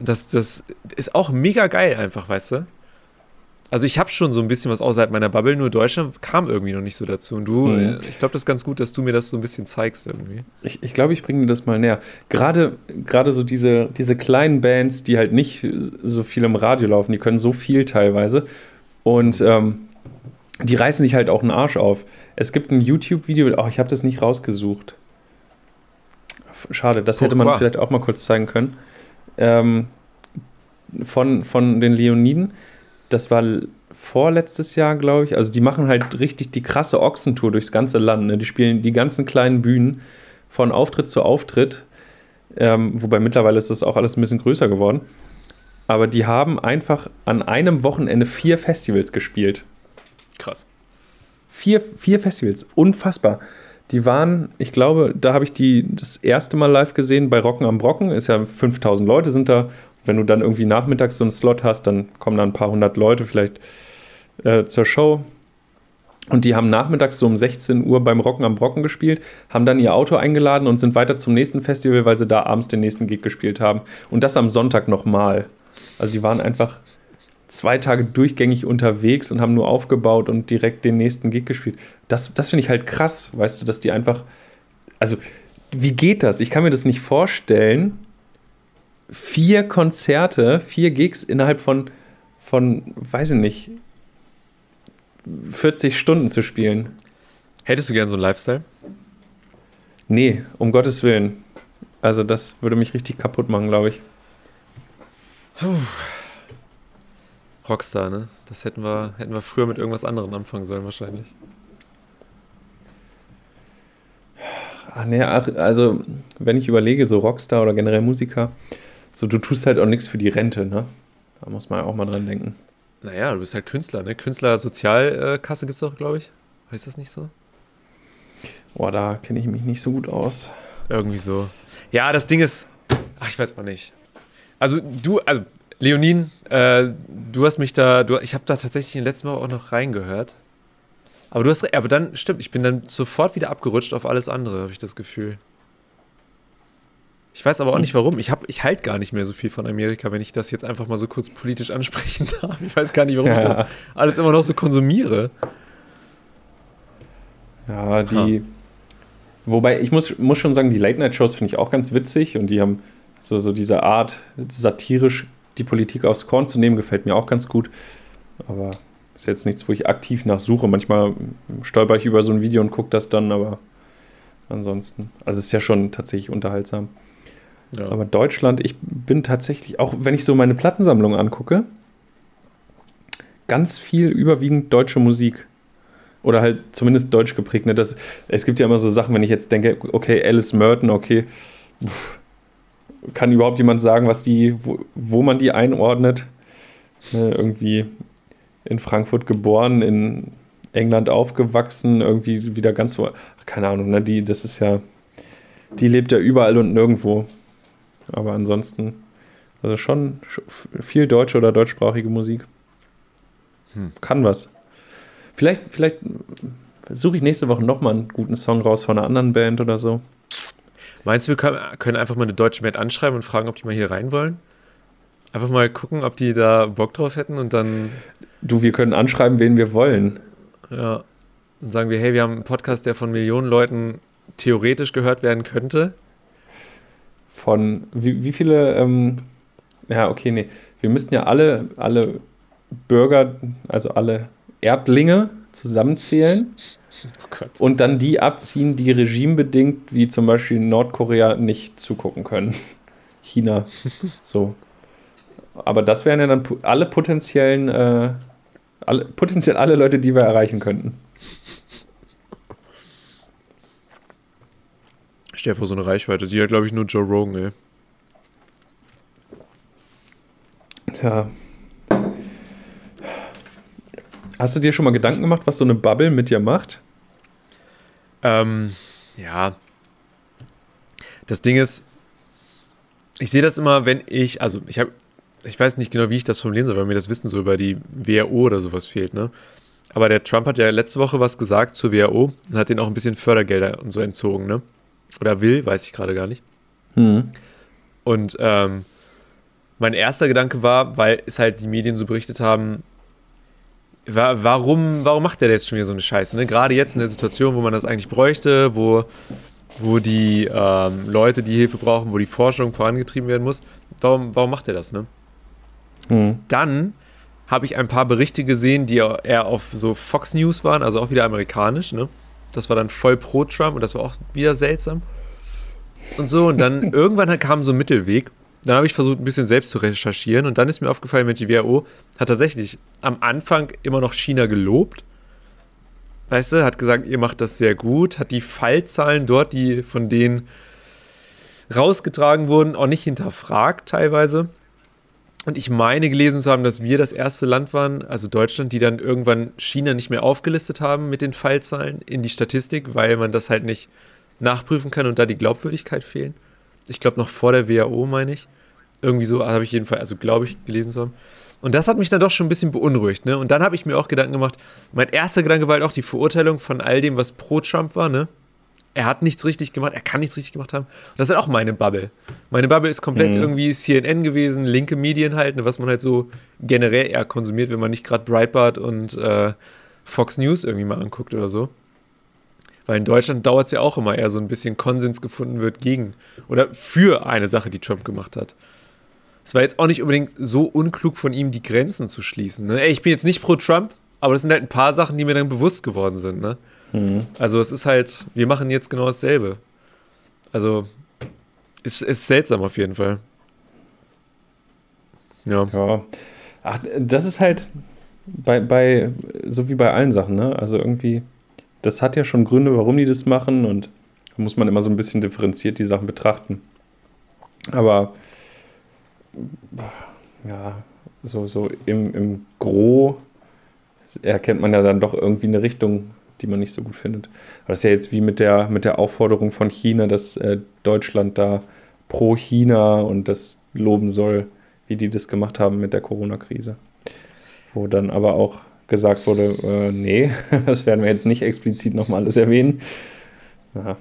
Das, das ist auch mega geil einfach, weißt du? Also ich habe schon so ein bisschen was außerhalb meiner Bubble, nur Deutschland kam irgendwie noch nicht so dazu. Und du, mhm. ich glaube, das ist ganz gut, dass du mir das so ein bisschen zeigst irgendwie. Ich, ich glaube, ich bringe dir das mal näher. Gerade, gerade so diese, diese kleinen Bands, die halt nicht so viel im Radio laufen, die können so viel teilweise. Und ähm, die reißen sich halt auch einen Arsch auf. Es gibt ein YouTube-Video, oh, ich habe das nicht rausgesucht. Schade, das hätte man vielleicht auch mal kurz zeigen können. Ähm, von, von den Leoniden das war vorletztes Jahr, glaube ich. Also die machen halt richtig die krasse Ochsentour durchs ganze Land. Ne? Die spielen die ganzen kleinen Bühnen von Auftritt zu Auftritt. Ähm, wobei mittlerweile ist das auch alles ein bisschen größer geworden. Aber die haben einfach an einem Wochenende vier Festivals gespielt. Krass. Vier, vier Festivals. Unfassbar. Die waren, ich glaube, da habe ich die das erste Mal live gesehen bei Rocken am Brocken. Ist ja 5000 Leute sind da wenn du dann irgendwie nachmittags so einen Slot hast, dann kommen da ein paar hundert Leute vielleicht äh, zur Show. Und die haben nachmittags so um 16 Uhr beim Rocken am Brocken gespielt, haben dann ihr Auto eingeladen und sind weiter zum nächsten Festival, weil sie da abends den nächsten Gig gespielt haben. Und das am Sonntag nochmal. Also die waren einfach zwei Tage durchgängig unterwegs und haben nur aufgebaut und direkt den nächsten Gig gespielt. Das, das finde ich halt krass, weißt du, dass die einfach. Also, wie geht das? Ich kann mir das nicht vorstellen, vier Konzerte, vier Gigs innerhalb von, von, weiß ich nicht, 40 Stunden zu spielen. Hättest du gern so einen Lifestyle? Nee, um Gottes Willen. Also das würde mich richtig kaputt machen, glaube ich. Puh. Rockstar, ne? Das hätten wir, hätten wir früher mit irgendwas anderem anfangen sollen, wahrscheinlich. Ach nee, also wenn ich überlege, so Rockstar oder generell Musiker, so, du tust halt auch nichts für die Rente, ne? Da muss man auch mal dran denken. Naja, du bist halt Künstler, ne? Künstlersozialkasse gibt es auch, glaube ich. Heißt das nicht so? Boah, da kenne ich mich nicht so gut aus. Irgendwie so. Ja, das Ding ist. Ach, ich weiß mal nicht. Also, du, also, Leonin, äh, du hast mich da, du, ich habe da tatsächlich im letzten Mal auch noch reingehört. Aber du hast, aber dann, stimmt, ich bin dann sofort wieder abgerutscht auf alles andere, habe ich das Gefühl. Ich weiß aber auch nicht warum. Ich, ich halte gar nicht mehr so viel von Amerika, wenn ich das jetzt einfach mal so kurz politisch ansprechen darf. Ich weiß gar nicht, warum ja. ich das alles immer noch so konsumiere. Ja, die. Ha. Wobei, ich muss, muss schon sagen, die Late-Night-Shows finde ich auch ganz witzig und die haben so, so diese Art, satirisch die Politik aufs Korn zu nehmen, gefällt mir auch ganz gut. Aber ist jetzt nichts, wo ich aktiv nachsuche. Manchmal stolper ich über so ein Video und gucke das dann, aber ansonsten. Also es ist ja schon tatsächlich unterhaltsam. Aber Deutschland, ich bin tatsächlich, auch wenn ich so meine Plattensammlung angucke, ganz viel überwiegend deutsche Musik. Oder halt zumindest deutsch geprägt. Ne? Das, es gibt ja immer so Sachen, wenn ich jetzt denke, okay, Alice Merton, okay, kann überhaupt jemand sagen, was die, wo, wo man die einordnet? Ne, irgendwie in Frankfurt geboren, in England aufgewachsen, irgendwie wieder ganz wo. Keine Ahnung, ne? Die, das ist ja. Die lebt ja überall und nirgendwo. Aber ansonsten, also schon viel deutsche oder deutschsprachige Musik. Hm. Kann was. Vielleicht, vielleicht suche ich nächste Woche nochmal einen guten Song raus von einer anderen Band oder so. Meinst du, wir können einfach mal eine deutsche Band anschreiben und fragen, ob die mal hier rein wollen? Einfach mal gucken, ob die da Bock drauf hätten und dann. Du, wir können anschreiben, wen wir wollen. Ja. Dann sagen wir, hey, wir haben einen Podcast, der von Millionen Leuten theoretisch gehört werden könnte. Von wie, wie viele, ähm, ja, okay, nee. Wir müssten ja alle, alle Bürger, also alle Erdlinge zusammenzählen oh und dann die abziehen, die regimebedingt, wie zum Beispiel Nordkorea, nicht zugucken können. China. So. Aber das wären ja dann alle potenziellen, äh, alle, potenziell alle Leute, die wir erreichen könnten. Stell dir vor, so eine Reichweite, die hat, glaube ich, nur Joe Rogan, ey. Tja, Hast du dir schon mal Gedanken gemacht, was so eine Bubble mit dir macht? Ähm, ja. Das Ding ist, ich sehe das immer, wenn ich, also ich habe, ich weiß nicht genau, wie ich das formulieren soll, weil mir das Wissen so über die WHO oder sowas fehlt, ne? Aber der Trump hat ja letzte Woche was gesagt zur WHO und hat denen auch ein bisschen Fördergelder und so entzogen, ne? Oder will, weiß ich gerade gar nicht. Mhm. Und ähm, mein erster Gedanke war, weil es halt die Medien so berichtet haben, warum, warum macht der jetzt schon wieder so eine Scheiße? Ne? Gerade jetzt in der Situation, wo man das eigentlich bräuchte, wo, wo die ähm, Leute die Hilfe brauchen, wo die Forschung vorangetrieben werden muss, warum, warum macht er das? Ne? Mhm. Dann habe ich ein paar Berichte gesehen, die eher auf so Fox News waren, also auch wieder amerikanisch. Ne? Das war dann voll pro Trump und das war auch wieder seltsam. Und so, und dann irgendwann kam so ein Mittelweg. Dann habe ich versucht, ein bisschen selbst zu recherchieren und dann ist mir aufgefallen, Mensch, die WHO hat tatsächlich am Anfang immer noch China gelobt. Weißt du, hat gesagt, ihr macht das sehr gut, hat die Fallzahlen dort, die von denen rausgetragen wurden, auch nicht hinterfragt teilweise. Und ich meine gelesen zu haben, dass wir das erste Land waren, also Deutschland, die dann irgendwann China nicht mehr aufgelistet haben mit den Fallzahlen in die Statistik, weil man das halt nicht nachprüfen kann und da die Glaubwürdigkeit fehlen. Ich glaube noch vor der WHO, meine ich. Irgendwie so habe ich jedenfalls, also glaube ich, gelesen zu haben. Und das hat mich dann doch schon ein bisschen beunruhigt, ne? Und dann habe ich mir auch Gedanken gemacht. Mein erster Gedanke war halt auch die Verurteilung von all dem, was pro Trump war, ne? Er hat nichts richtig gemacht, er kann nichts richtig gemacht haben. Und das ist halt auch meine Bubble. Meine Bubble ist komplett mhm. irgendwie CNN gewesen, linke Medien halt, was man halt so generell eher konsumiert, wenn man nicht gerade Breitbart und äh, Fox News irgendwie mal anguckt oder so. Weil in Deutschland dauert es ja auch immer eher so ein bisschen Konsens gefunden wird gegen oder für eine Sache, die Trump gemacht hat es war jetzt auch nicht unbedingt so unklug von ihm, die Grenzen zu schließen. Ne? Ey, ich bin jetzt nicht pro Trump, aber das sind halt ein paar Sachen, die mir dann bewusst geworden sind. Ne? Mhm. Also es ist halt, wir machen jetzt genau dasselbe. Also ist, ist seltsam auf jeden Fall. Ja. ja. Ach, das ist halt bei, bei, so wie bei allen Sachen, ne? Also irgendwie, das hat ja schon Gründe, warum die das machen und da muss man immer so ein bisschen differenziert die Sachen betrachten. Aber ja, so, so im, im Gro erkennt man ja dann doch irgendwie eine Richtung, die man nicht so gut findet. Aber das ist ja jetzt wie mit der, mit der Aufforderung von China, dass äh, Deutschland da pro China und das loben soll, wie die das gemacht haben mit der Corona-Krise. Wo dann aber auch gesagt wurde, äh, nee, das werden wir jetzt nicht explizit nochmal alles erwähnen. Ja.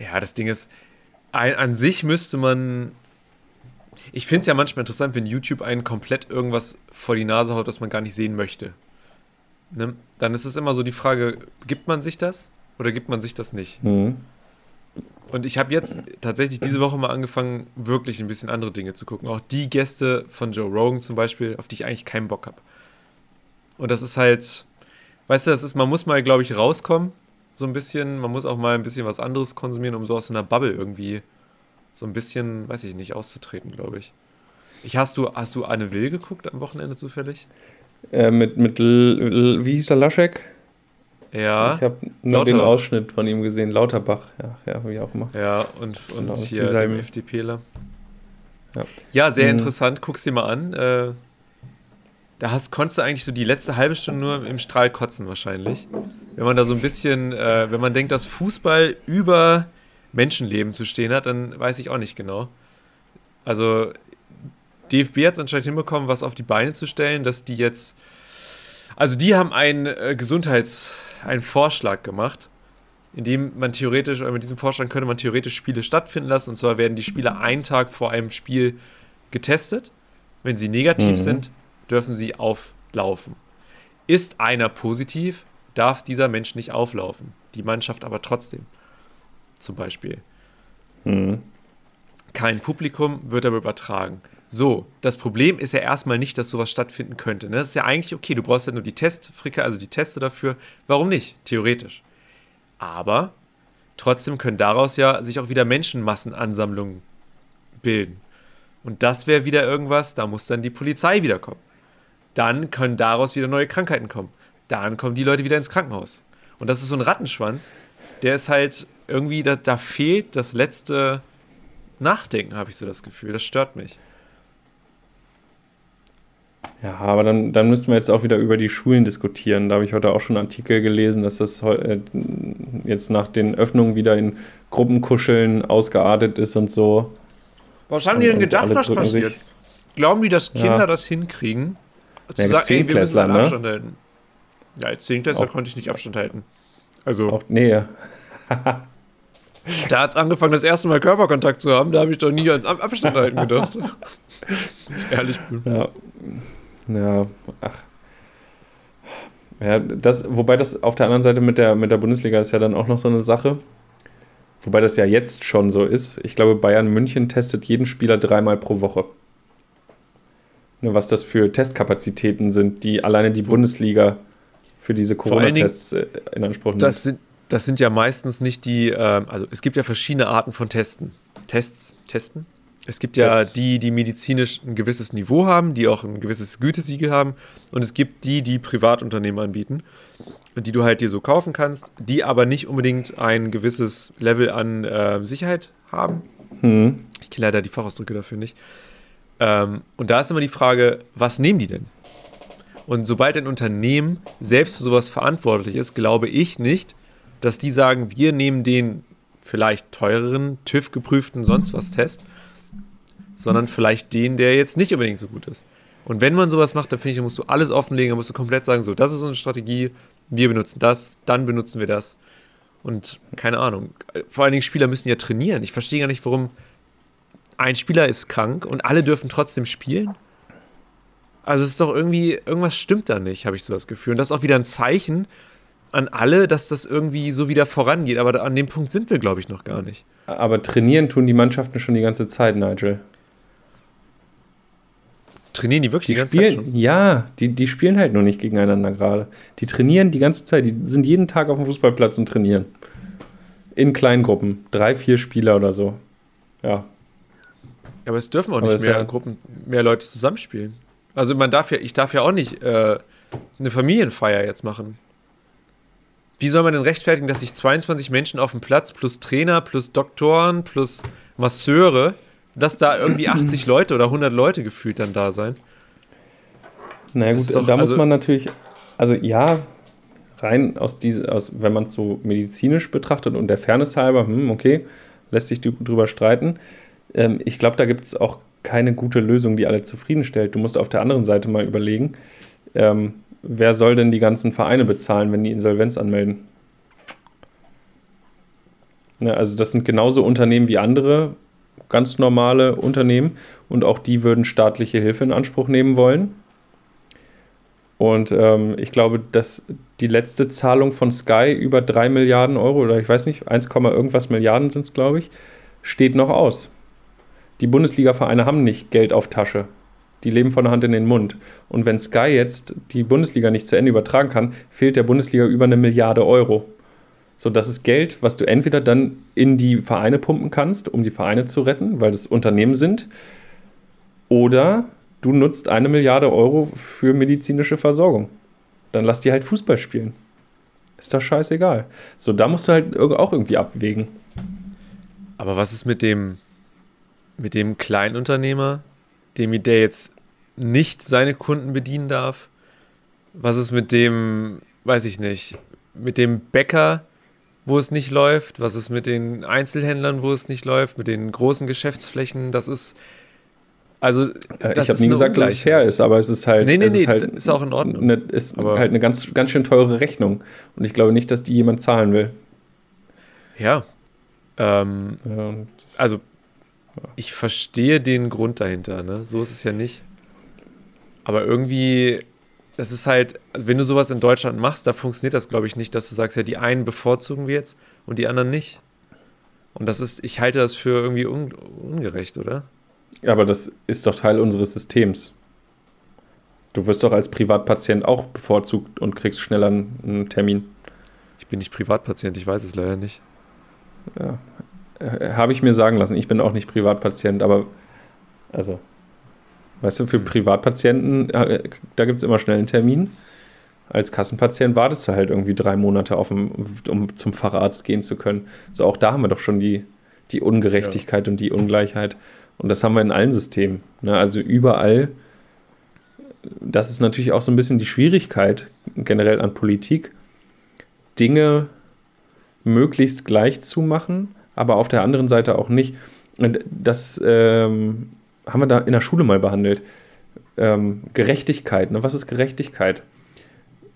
ja, das Ding ist, ein, an sich müsste man ich finde es ja manchmal interessant, wenn YouTube einen komplett irgendwas vor die Nase haut, was man gar nicht sehen möchte. Ne? Dann ist es immer so die Frage, gibt man sich das oder gibt man sich das nicht? Mhm. Und ich habe jetzt tatsächlich diese Woche mal angefangen, wirklich ein bisschen andere Dinge zu gucken. Auch die Gäste von Joe Rogan zum Beispiel, auf die ich eigentlich keinen Bock habe. Und das ist halt, weißt du, das ist, man muss mal, glaube ich, rauskommen, so ein bisschen. Man muss auch mal ein bisschen was anderes konsumieren, um so aus so einer Bubble irgendwie so ein bisschen, weiß ich nicht, auszutreten, glaube ich. ich. Hast du, hast du Anne Will geguckt am Wochenende zufällig? Äh, mit, mit L L wie hieß der Laschek? Ja. Ich habe nur den Ausschnitt von ihm gesehen. Lauterbach, ja, ja wie auch immer. Ja, und, und genau, hier dem FDPler. Ja, ja sehr mhm. interessant. Guck's dir mal an. Äh, da hast, konntest du eigentlich so die letzte halbe Stunde nur im Strahl kotzen wahrscheinlich. Wenn man da so ein bisschen, äh, wenn man denkt, dass Fußball über Menschenleben zu stehen hat, dann weiß ich auch nicht genau. Also DFB hat es anscheinend hinbekommen, was auf die Beine zu stellen, dass die jetzt, also die haben einen äh, Gesundheits, einen Vorschlag gemacht, in dem man theoretisch, oder mit diesem Vorschlag könnte man theoretisch Spiele stattfinden lassen. Und zwar werden die Spieler einen Tag vor einem Spiel getestet. Wenn sie negativ mhm. sind, dürfen sie auflaufen. Ist einer positiv, darf dieser Mensch nicht auflaufen. Die Mannschaft aber trotzdem. Zum Beispiel. Mhm. Kein Publikum wird aber übertragen. So, das Problem ist ja erstmal nicht, dass sowas stattfinden könnte. Ne? Das ist ja eigentlich okay, du brauchst ja nur die Testfricke, also die Teste dafür. Warum nicht? Theoretisch. Aber trotzdem können daraus ja sich auch wieder Menschenmassenansammlungen bilden. Und das wäre wieder irgendwas, da muss dann die Polizei wiederkommen. Dann können daraus wieder neue Krankheiten kommen. Dann kommen die Leute wieder ins Krankenhaus. Und das ist so ein Rattenschwanz, der ist halt irgendwie, da, da fehlt das letzte Nachdenken, habe ich so das Gefühl. Das stört mich. Ja, aber dann, dann müssten wir jetzt auch wieder über die Schulen diskutieren. Da habe ich heute auch schon Artikel gelesen, dass das äh, jetzt nach den Öffnungen wieder in Gruppenkuscheln ausgeartet ist und so. Was haben und, die denn gedacht, was passiert? Sich. Glauben die, dass Kinder ja. das hinkriegen? Zu ja, sagen, ey, wir müssen einen ne? Abstand halten. Ja, als Zehnklässler konnte ich nicht Abstand halten. Also. Auch, nee. da hat es angefangen, das erste Mal Körperkontakt zu haben. Da habe ich doch nie an Abstand halten gedacht. ich ehrlich bin. Ja. Ja, ach. Ja, das, wobei das auf der anderen Seite mit der, mit der Bundesliga ist ja dann auch noch so eine Sache. Wobei das ja jetzt schon so ist. Ich glaube, Bayern München testet jeden Spieler dreimal pro Woche. Ne, was das für Testkapazitäten sind, die alleine die Bundesliga für diese Corona-Tests äh, in Anspruch nimmt. Das sind, das sind ja meistens nicht die, äh, also es gibt ja verschiedene Arten von Testen. Tests, Testen? Es gibt ja die, die medizinisch ein gewisses Niveau haben, die auch ein gewisses Gütesiegel haben. Und es gibt die, die Privatunternehmen anbieten, die du halt dir so kaufen kannst, die aber nicht unbedingt ein gewisses Level an äh, Sicherheit haben. Hm. Ich kenne leider die Fachausdrücke dafür nicht. Ähm, und da ist immer die Frage, was nehmen die denn? Und sobald ein Unternehmen selbst für sowas verantwortlich ist, glaube ich nicht, dass die sagen, wir nehmen den vielleicht teureren, TÜV-geprüften sonst was Test sondern vielleicht den, der jetzt nicht unbedingt so gut ist. Und wenn man sowas macht, dann finde ich, dann musst du alles offenlegen, dann musst du komplett sagen, so, das ist unsere Strategie, wir benutzen das, dann benutzen wir das. Und keine Ahnung, vor allen Dingen Spieler müssen ja trainieren. Ich verstehe gar nicht, warum ein Spieler ist krank und alle dürfen trotzdem spielen. Also es ist doch irgendwie, irgendwas stimmt da nicht, habe ich so das Gefühl. Und das ist auch wieder ein Zeichen an alle, dass das irgendwie so wieder vorangeht. Aber an dem Punkt sind wir, glaube ich, noch gar nicht. Aber trainieren tun die Mannschaften schon die ganze Zeit, Nigel. Trainieren die wirklich die, die ganze spielen, Zeit schon? Ja, die, die spielen halt nur nicht gegeneinander gerade. Die trainieren die ganze Zeit. Die sind jeden Tag auf dem Fußballplatz und trainieren. In kleinen Gruppen. Drei, vier Spieler oder so. Ja. Aber es dürfen auch Aber nicht mehr ja Gruppen, mehr Leute zusammenspielen. Also man darf ja, ich darf ja auch nicht äh, eine Familienfeier jetzt machen. Wie soll man denn rechtfertigen, dass sich 22 Menschen auf dem Platz plus Trainer plus Doktoren plus Masseure dass da irgendwie 80 Leute oder 100 Leute gefühlt dann da sein. Na gut, doch, da also, muss man natürlich, also ja, rein aus diese, aus, wenn man es so medizinisch betrachtet und der Fairness halber, hm, okay, lässt sich drüber streiten. Ähm, ich glaube, da gibt es auch keine gute Lösung, die alle zufriedenstellt. Du musst auf der anderen Seite mal überlegen, ähm, wer soll denn die ganzen Vereine bezahlen, wenn die Insolvenz anmelden? Ja, also das sind genauso Unternehmen wie andere ganz normale Unternehmen und auch die würden staatliche Hilfe in Anspruch nehmen wollen. Und ähm, ich glaube, dass die letzte Zahlung von Sky über 3 Milliarden Euro oder ich weiß nicht, 1, irgendwas Milliarden sind es, glaube ich, steht noch aus. Die Bundesliga-Vereine haben nicht Geld auf Tasche. Die leben von der Hand in den Mund. Und wenn Sky jetzt die Bundesliga nicht zu Ende übertragen kann, fehlt der Bundesliga über eine Milliarde Euro. So, das ist Geld, was du entweder dann in die Vereine pumpen kannst, um die Vereine zu retten, weil das Unternehmen sind, oder du nutzt eine Milliarde Euro für medizinische Versorgung. Dann lass die halt Fußball spielen. Ist doch scheißegal. So, da musst du halt auch irgendwie abwägen. Aber was ist mit dem, mit dem Kleinunternehmer, dem, der jetzt nicht seine Kunden bedienen darf? Was ist mit dem, weiß ich nicht, mit dem Bäcker, wo es nicht läuft? Was ist mit den Einzelhändlern, wo es nicht läuft? Mit den großen Geschäftsflächen? Das ist, also, äh, ich habe nie gesagt, dass es fair ist, aber es ist halt. Nee, nee, nee, ist, halt ist auch in Ordnung. Eine, ist aber halt eine ganz, ganz schön teure Rechnung. Und ich glaube nicht, dass die jemand zahlen will. Ja. Ähm, ja also, ich verstehe den Grund dahinter, ne? So ist es ja nicht. Aber irgendwie, das ist halt, wenn du sowas in Deutschland machst, da funktioniert das, glaube ich, nicht, dass du sagst, ja, die einen bevorzugen wir jetzt und die anderen nicht. Und das ist, ich halte das für irgendwie un ungerecht, oder? Aber das ist doch Teil unseres Systems. Du wirst doch als Privatpatient auch bevorzugt und kriegst schneller einen Termin. Ich bin nicht Privatpatient, ich weiß es leider nicht. Ja, äh, habe ich mir sagen lassen. Ich bin auch nicht Privatpatient, aber also, weißt du, für Privatpatienten, äh, da gibt es immer schnell einen Termin. Als Kassenpatient wartest du halt irgendwie drei Monate auf, um zum Facharzt gehen zu können. So, auch da haben wir doch schon die, die Ungerechtigkeit ja. und die Ungleichheit. Und das haben wir in allen Systemen. Ne? Also überall. Das ist natürlich auch so ein bisschen die Schwierigkeit generell an Politik, Dinge möglichst gleich zu machen, aber auf der anderen Seite auch nicht. Und das ähm, haben wir da in der Schule mal behandelt. Ähm, Gerechtigkeit. Ne? Was ist Gerechtigkeit?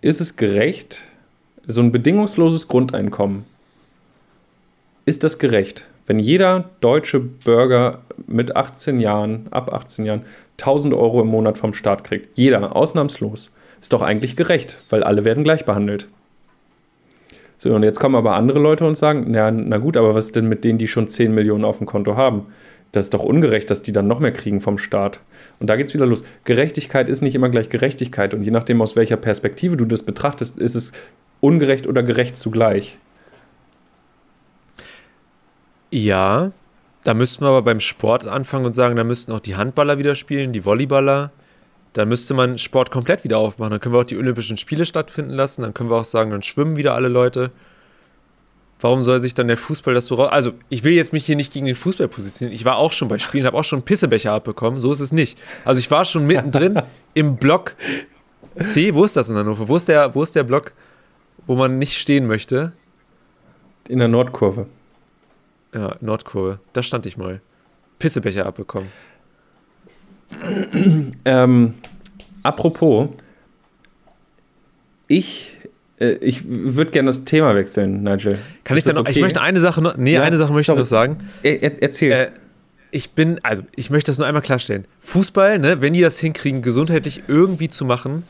Ist es gerecht, so ein bedingungsloses Grundeinkommen? Ist das gerecht? Wenn jeder deutsche Bürger mit 18 Jahren, ab 18 Jahren, 1000 Euro im Monat vom Staat kriegt, jeder, ausnahmslos, ist doch eigentlich gerecht, weil alle werden gleich behandelt. So, und jetzt kommen aber andere Leute und sagen, ja, na gut, aber was ist denn mit denen, die schon 10 Millionen auf dem Konto haben? Das ist doch ungerecht, dass die dann noch mehr kriegen vom Staat. Und da geht es wieder los. Gerechtigkeit ist nicht immer gleich Gerechtigkeit. Und je nachdem, aus welcher Perspektive du das betrachtest, ist es ungerecht oder gerecht zugleich. Ja, da müssten wir aber beim Sport anfangen und sagen, da müssten auch die Handballer wieder spielen, die Volleyballer. Dann müsste man Sport komplett wieder aufmachen. Dann können wir auch die Olympischen Spiele stattfinden lassen. Dann können wir auch sagen, dann schwimmen wieder alle Leute. Warum soll sich dann der Fußball das so raus. Also, ich will jetzt mich hier nicht gegen den Fußball positionieren. Ich war auch schon bei Spielen, habe auch schon Pissebecher abbekommen. So ist es nicht. Also, ich war schon mittendrin im Block C. Wo ist das in Hannover? Wo ist der, wo ist der Block, wo man nicht stehen möchte? In der Nordkurve. Ja, Nordkurve. Da stand ich mal. Pissebecher abbekommen. ähm, apropos, ich, ich würde gerne das Thema wechseln, Nigel. Kann Ist ich da noch? Okay? Ich möchte eine Sache noch. Nee, ja, eine Sache möchte ich noch sagen. Er, erzähl. Äh, ich bin, also ich möchte das nur einmal klarstellen. Fußball, ne, wenn die das hinkriegen, gesundheitlich irgendwie zu machen,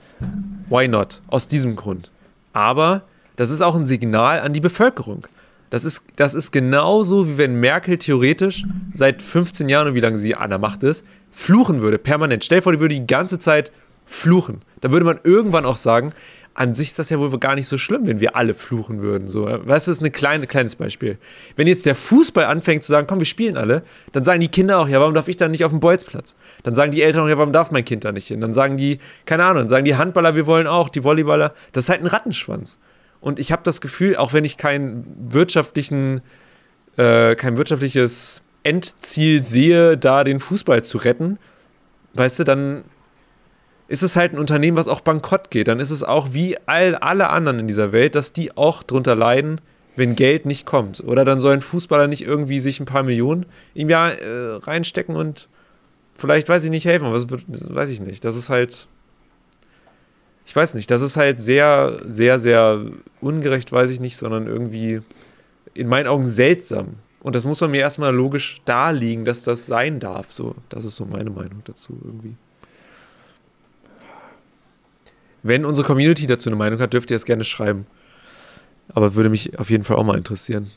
why not? Aus diesem Grund. Aber das ist auch ein Signal an die Bevölkerung. Das ist, das ist genauso, wie wenn Merkel theoretisch seit 15 Jahren und wie lange sie an der Macht ist, fluchen würde, permanent. Stell dir vor, die würde die ganze Zeit fluchen. Da würde man irgendwann auch sagen, an sich ist das ja wohl gar nicht so schlimm, wenn wir alle fluchen würden. So. Weißt du, das ist ein kleine, kleines Beispiel. Wenn jetzt der Fußball anfängt zu sagen, komm, wir spielen alle, dann sagen die Kinder auch, ja, warum darf ich da nicht auf dem Bolzplatz? Dann sagen die Eltern auch, ja, warum darf mein Kind da nicht hin? Dann sagen die, keine Ahnung, dann sagen die Handballer, wir wollen auch, die Volleyballer. Das ist halt ein Rattenschwanz. Und ich habe das Gefühl, auch wenn ich keinen wirtschaftlichen, äh, kein wirtschaftliches Endziel sehe, da den Fußball zu retten, weißt du, dann ist es halt ein Unternehmen, was auch bankrott geht. Dann ist es auch wie all, alle anderen in dieser Welt, dass die auch drunter leiden, wenn Geld nicht kommt. Oder dann sollen Fußballer nicht irgendwie sich ein paar Millionen im Jahr äh, reinstecken und vielleicht, weiß ich nicht, helfen. Das weiß ich nicht. Das ist halt ich weiß nicht, das ist halt sehr, sehr, sehr ungerecht, weiß ich nicht, sondern irgendwie in meinen Augen seltsam. Und das muss man mir erstmal logisch darlegen, dass das sein darf. So, das ist so meine Meinung dazu irgendwie. Wenn unsere Community dazu eine Meinung hat, dürft ihr es gerne schreiben. Aber würde mich auf jeden Fall auch mal interessieren.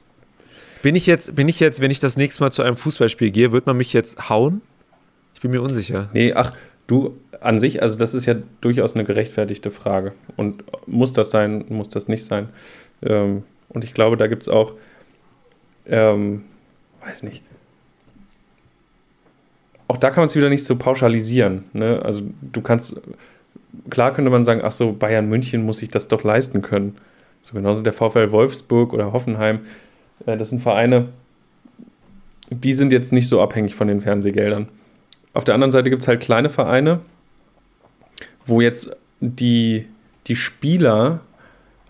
Bin ich jetzt, bin ich jetzt, wenn ich das nächste Mal zu einem Fußballspiel gehe, wird man mich jetzt hauen? Ich bin mir unsicher. Nee, ach, Du an sich, also das ist ja durchaus eine gerechtfertigte Frage. Und muss das sein, muss das nicht sein? Ähm, und ich glaube, da gibt es auch, ähm, weiß nicht, auch da kann man es wieder nicht so pauschalisieren. Ne? Also du kannst, klar könnte man sagen, ach so, Bayern München muss sich das doch leisten können. So genauso der VfL Wolfsburg oder Hoffenheim. Äh, das sind Vereine, die sind jetzt nicht so abhängig von den Fernsehgeldern. Auf der anderen Seite gibt es halt kleine Vereine, wo jetzt die, die Spieler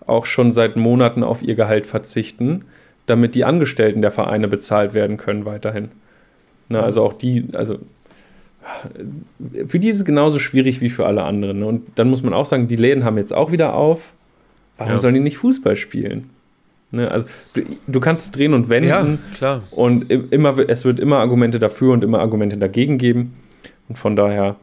auch schon seit Monaten auf ihr Gehalt verzichten, damit die Angestellten der Vereine bezahlt werden können weiterhin. Ne, also auch die, also für die ist es genauso schwierig wie für alle anderen. Ne? Und dann muss man auch sagen, die Läden haben jetzt auch wieder auf. Warum ja. sollen die nicht Fußball spielen? Ne? Also du, du, kannst es drehen und wenden. Ja, klar. Und immer, es wird immer Argumente dafür und immer Argumente dagegen geben. Und von daher,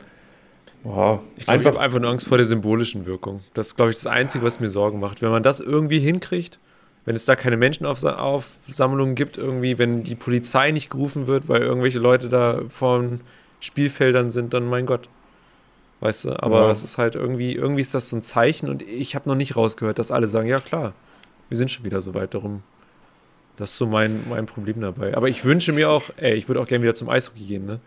wow. Ich glaube, ich habe einfach nur Angst vor der symbolischen Wirkung. Das ist, glaube ich, das Einzige, was mir Sorgen macht. Wenn man das irgendwie hinkriegt, wenn es da keine Menschenaufsammlungen gibt, irgendwie, wenn die Polizei nicht gerufen wird, weil irgendwelche Leute da vor den Spielfeldern sind, dann mein Gott. Weißt du, aber ja. es ist halt irgendwie, irgendwie ist das so ein Zeichen und ich habe noch nicht rausgehört, dass alle sagen, ja klar, wir sind schon wieder so weit darum. Das ist so mein, mein Problem dabei. Aber ich wünsche mir auch, ey, ich würde auch gerne wieder zum Eishockey gehen, ne?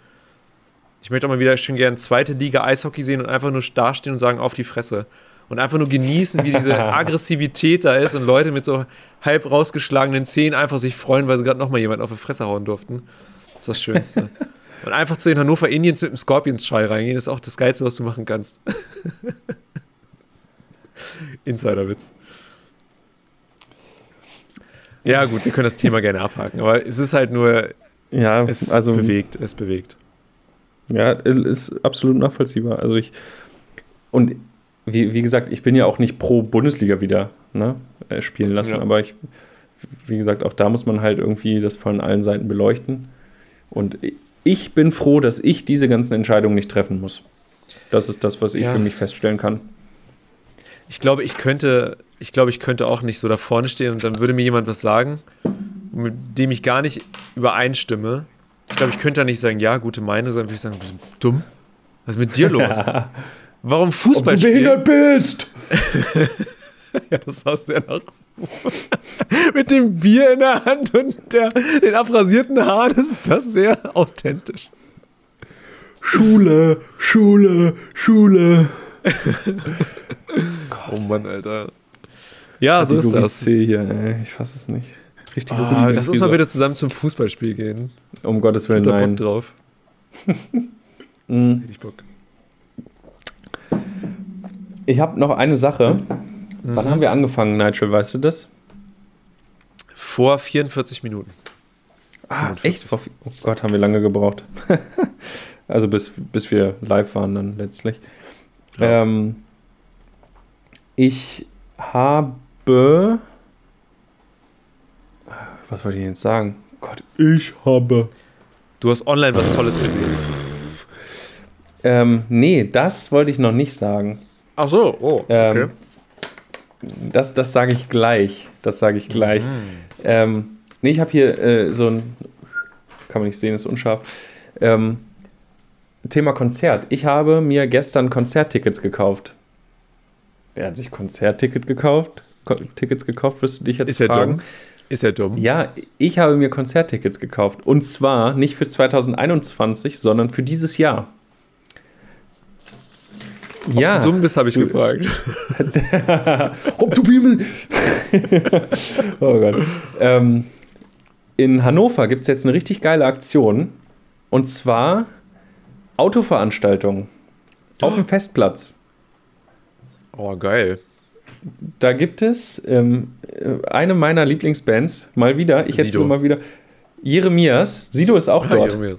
Ich möchte auch mal wieder schön gerne zweite Liga Eishockey sehen und einfach nur dastehen und sagen, auf die Fresse und einfach nur genießen, wie diese Aggressivität da ist und Leute mit so halb rausgeschlagenen Zähnen einfach sich freuen, weil sie gerade nochmal jemand auf die Fresse hauen durften. Das ist das Schönste. und einfach zu den Hannover Indians mit dem Scorpions-Schrei reingehen, ist auch das Geilste, was du machen kannst. Insiderwitz. Ja, gut, wir können das Thema gerne abhaken, aber es ist halt nur. Ja, es also, bewegt, es bewegt. Ja, ist absolut nachvollziehbar. Also ich. Und wie, wie gesagt, ich bin ja auch nicht pro Bundesliga wieder ne, äh, spielen lassen, ja. aber ich, wie gesagt, auch da muss man halt irgendwie das von allen Seiten beleuchten. Und ich bin froh, dass ich diese ganzen Entscheidungen nicht treffen muss. Das ist das, was ich ja. für mich feststellen kann. Ich glaube, ich könnte, ich glaube, ich könnte auch nicht so da vorne stehen und dann würde mir jemand was sagen, mit dem ich gar nicht übereinstimme. Ich glaube, ich könnte da nicht sagen, ja, gute Meinung, sondern würde ich sagen, bist du dumm? Was ist mit dir los? Warum Fußball Ob du behindert bist! ja, das hast du ja noch. Mit dem Bier in der Hand und der, den abrasierten Haaren ist das sehr authentisch. Schule, Schule, Schule. oh Mann, Alter. Ja, so ist das. Hier, ey. Ich fasse es nicht. Richtig ah, Lass uns mal wieder zusammen zum Fußballspiel gehen. Um Gottes Willen, ich nein. Bock drauf. mm. Hätte ich Bock. Ich habe noch eine Sache. Mhm. Wann haben wir angefangen, Nigel? Weißt du das? Vor 44 Minuten. Ah, echt? oh Gott, haben wir lange gebraucht. also bis, bis wir live waren dann letztlich. Ja. Ähm, ich habe. Was wollte ich jetzt sagen? Gott, ich habe. Du hast online was Tolles gesehen. Ähm, nee, das wollte ich noch nicht sagen. Ach so, oh, okay. Ähm, das das sage ich gleich. Das sage ich gleich. Mhm. Ähm, nee, ich habe hier äh, so ein. Kann man nicht sehen, ist unscharf. Ähm, Thema Konzert. Ich habe mir gestern Konzerttickets gekauft. Wer hat sich Konzertticket gekauft? Ko Tickets gekauft, wirst du dich jetzt Ist er dumm? Ist er dumm? Ja, ich habe mir Konzerttickets gekauft. Und zwar nicht für 2021, sondern für dieses Jahr. Ob ja. du dumm bist, habe ich du, gefragt. Ob du Bibel. oh Gott. Ähm, in Hannover gibt es jetzt eine richtig geile Aktion. Und zwar Autoveranstaltungen auf dem Festplatz. Oh, geil. Da gibt es ähm, eine meiner Lieblingsbands, mal wieder, ich hätte mal wieder, Jeremias. Sido ist auch ah, dort. Jeremias.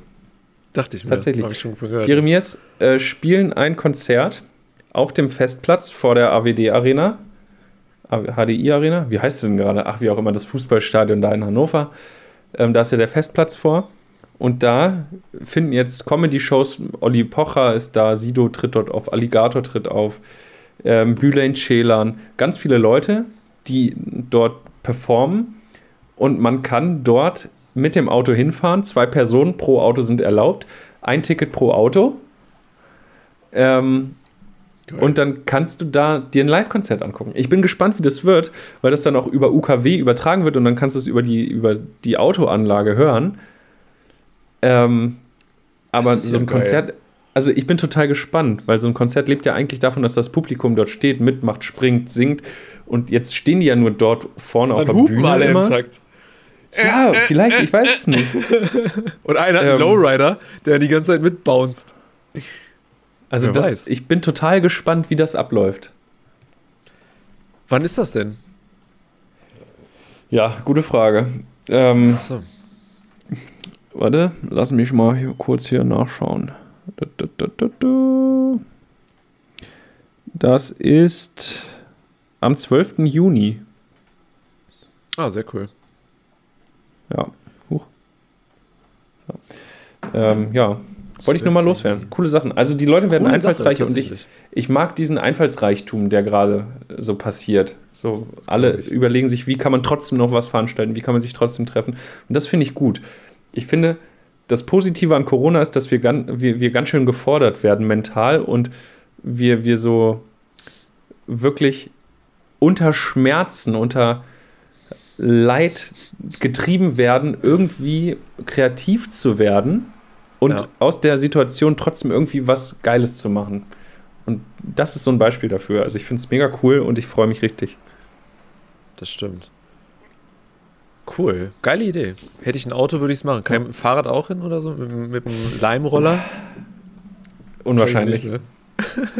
Dachte ich mir. Tatsächlich. Ich schon gehört. Jeremias äh, spielen ein Konzert auf dem Festplatz vor der AWD Arena. HDI Arena, wie heißt es denn gerade? Ach, wie auch immer, das Fußballstadion da in Hannover. Ähm, da ist ja der Festplatz vor. Und da finden jetzt Comedy-Shows. Olli Pocher ist da, Sido tritt dort auf, Alligator tritt auf, ähm, Bülent Ceylan. Ganz viele Leute, die dort performen. Und man kann dort mit dem Auto hinfahren. Zwei Personen pro Auto sind erlaubt. Ein Ticket pro Auto. Ähm, Geil. Und dann kannst du da dir ein Live-Konzert angucken. Ich bin gespannt, wie das wird, weil das dann auch über UKW übertragen wird und dann kannst du es über die, über die Autoanlage hören. Ähm, aber so ein Konzert, also ich bin total gespannt, weil so ein Konzert lebt ja eigentlich davon, dass das Publikum dort steht, mitmacht, springt, singt. Und jetzt stehen die ja nur dort vorne Dann auf der hupen Bühne. alle immer. im Takt. Ja, vielleicht, ich weiß es nicht. Und einer hat Ähm. einen Lowrider, der die ganze Zeit mitbounced. Also das, ich bin total gespannt, wie das abläuft. Wann ist das denn? Ja, gute Frage. Ähm, Achso. warte, lass mich mal hier kurz hier nachschauen. Da, da, da, da, da. Das ist am 12. Juni. Ah, sehr cool. Ja, huch. So. Ähm, ja, wollte ich nur mal 12. loswerden. Coole Sachen. Also die Leute werden Coole Sache, einfallsreicher und ich, ich mag diesen Einfallsreichtum, der gerade so passiert. So alle glaub ich. überlegen sich, wie kann man trotzdem noch was veranstalten, wie kann man sich trotzdem treffen. Und das finde ich gut. Ich finde, das Positive an Corona ist, dass wir, gan wir, wir ganz schön gefordert werden mental und wir, wir so wirklich unter Schmerzen, unter Leid getrieben werden, irgendwie kreativ zu werden und Ja. aus der Situation trotzdem irgendwie was Geiles zu machen. Und das ist so ein Beispiel dafür. Also ich finde es mega cool und ich freue mich richtig. Das stimmt. Cool. Geile Idee. Hätte ich ein Auto, würde ich es machen. Kann ich mit dem Fahrrad auch hin oder so? Mit, dem- mit dem Leimroller? Unwahrscheinlich. Wahrscheinlich, ne?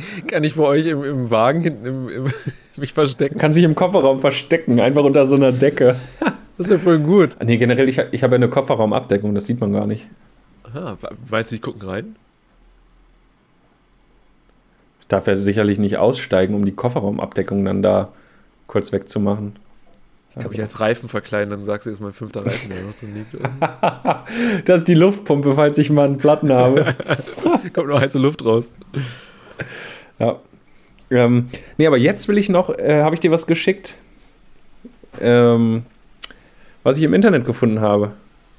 Kann ich bei euch im, im Wagen hinten im, im, mich verstecken? Kann sich im Kofferraum verstecken, einfach unter so einer Decke. Das wäre voll gut. Nee, generell, ich, ich habe ja eine Kofferraumabdeckung, das sieht man gar nicht. Aha, we- meinst du, die gucken rein? Ich darf ja sicherlich nicht aussteigen, um die Kofferraumabdeckung dann da kurz wegzumachen. Ich kann mich als Reifen verkleiden, dann sagst du, ist mein fünfter Reifen, der noch drin liegt. Das ist die Luftpumpe, falls ich mal einen Platten habe. Kommt noch heiße Luft raus. Ja. Ähm, nee, aber jetzt will ich noch, äh, habe ich dir was geschickt, ähm, was ich im Internet gefunden habe.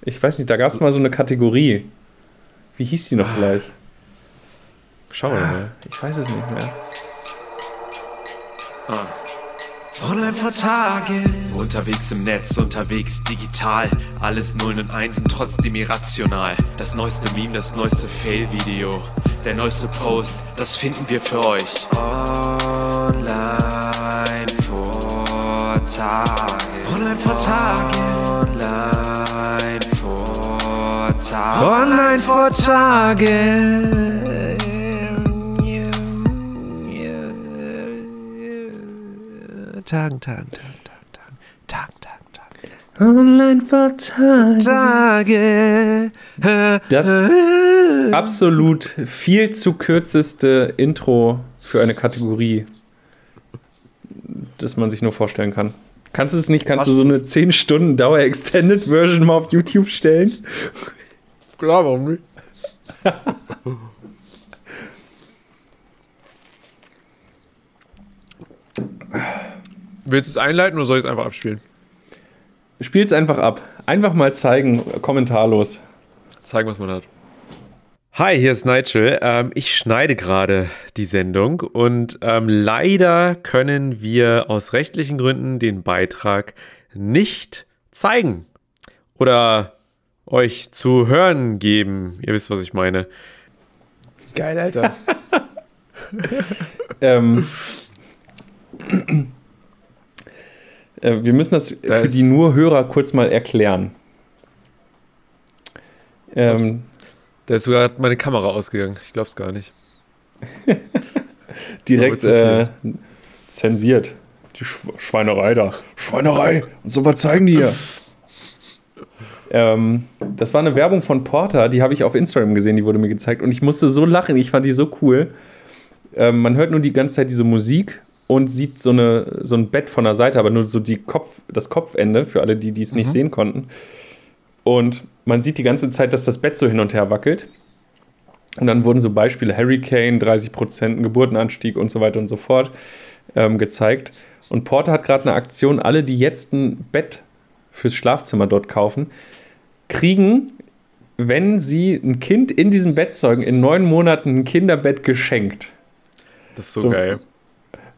Ich weiß nicht, da gab es mal so eine Kategorie. Wie hieß die noch gleich? Schauen wir mal. Ich weiß es nicht mehr. Online vor Tage. Unterwegs im Netz, unterwegs digital. Alles Nullen und Einsen, trotzdem irrational. Das neueste Meme, das neueste Fail-Video. Der neueste Post, das finden wir für euch. Online vor Tage. Online vor Tage. Online. Online vor Tage. Tagen, Tagen, Tagen, Tagen, Tagen, Tagen, Tagen, Tagen. Online vor Tage. Das absolut viel zu kürzeste Intro für eine Kategorie, das man sich nur vorstellen kann. Kannst du es nicht? Kannst du so eine 10 Stunden Dauer Extended Version mal auf YouTube stellen? Klar, warum nicht? Willst du es einleiten oder soll ich es einfach abspielen? Spiel's einfach ab. Einfach mal zeigen, kommentarlos. Zeigen, was man hat. Hi, hier ist Nigel. Ähm, ich schneide gerade die Sendung und ähm, leider können wir aus rechtlichen Gründen den Beitrag nicht zeigen oder euch zu hören geben. Ihr wisst, was ich meine. Geil, Alter. Ähm, äh, wir müssen das Da für die nur Hörer kurz mal erklären. Ähm, Da ist sogar meine Kamera ausgegangen. Ich glaub's gar nicht. direkt zu äh, zensiert. Die Sch Schweinerei da. Schweinerei! Und so was zeigen die hier. Ähm, das war eine Werbung von Porter, die habe ich auf Instagram gesehen, die wurde mir gezeigt. Und ich musste so lachen, ich fand die so cool. Ähm, man hört nur die ganze Zeit diese Musik und sieht so, eine, so ein Bett von der Seite, aber nur so die Kopf, das Kopfende, für alle, die es nicht sehen konnten. Und man sieht die ganze Zeit, dass das Bett so hin und her wackelt. Und dann wurden so Beispiele Hurricane, 30% Geburtenanstieg und so weiter und so fort ähm, gezeigt. Und Porter hat gerade eine Aktion, alle, die jetzt ein Bett fürs Schlafzimmer dort kaufen, kriegen, wenn sie ein Kind in diesem Bett zeugen, in neun Monaten ein Kinderbett geschenkt. Das ist so, So. geil.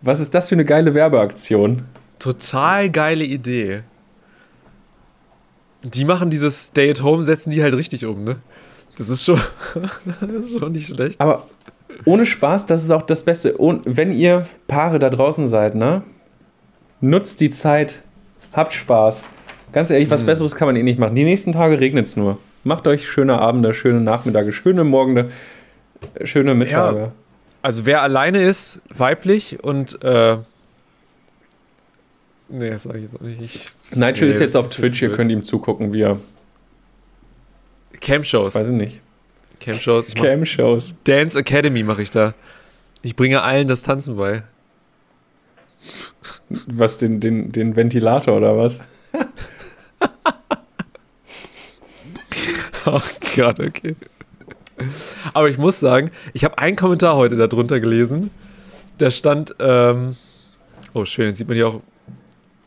Was ist das für eine geile Werbeaktion? Total geile Idee. Die machen dieses Stay at Home, setzen die halt richtig um, ne? Das ist schon, das ist schon nicht schlecht. Aber ohne Spaß, das ist auch das Beste. Und wenn ihr Paare da draußen seid, ne? Nutzt die Zeit, habt Spaß. Ganz ehrlich, was Besseres kann man eh nicht machen. Die nächsten Tage regnet es nur. Macht euch schöne Abende, schöne Nachmittage, schöne Morgende, schöne Mittage. Also wer alleine ist, weiblich und äh, Nee, das sag ich jetzt auch nicht. Ich, Nigel Nee, ist jetzt auf ist Twitch, jetzt ihr könnt ihm zugucken, wie er, Cam-Shows. weiß ich nicht, Cam-Shows. Cam-Shows. Dance Academy mache ich da. Ich bringe allen das Tanzen bei. Was, den, den, den Ventilator oder was? Oh Gott, okay. Aber ich muss sagen, ich habe einen Kommentar heute darunter gelesen. Da stand, ähm, oh schön, jetzt sieht man hier auch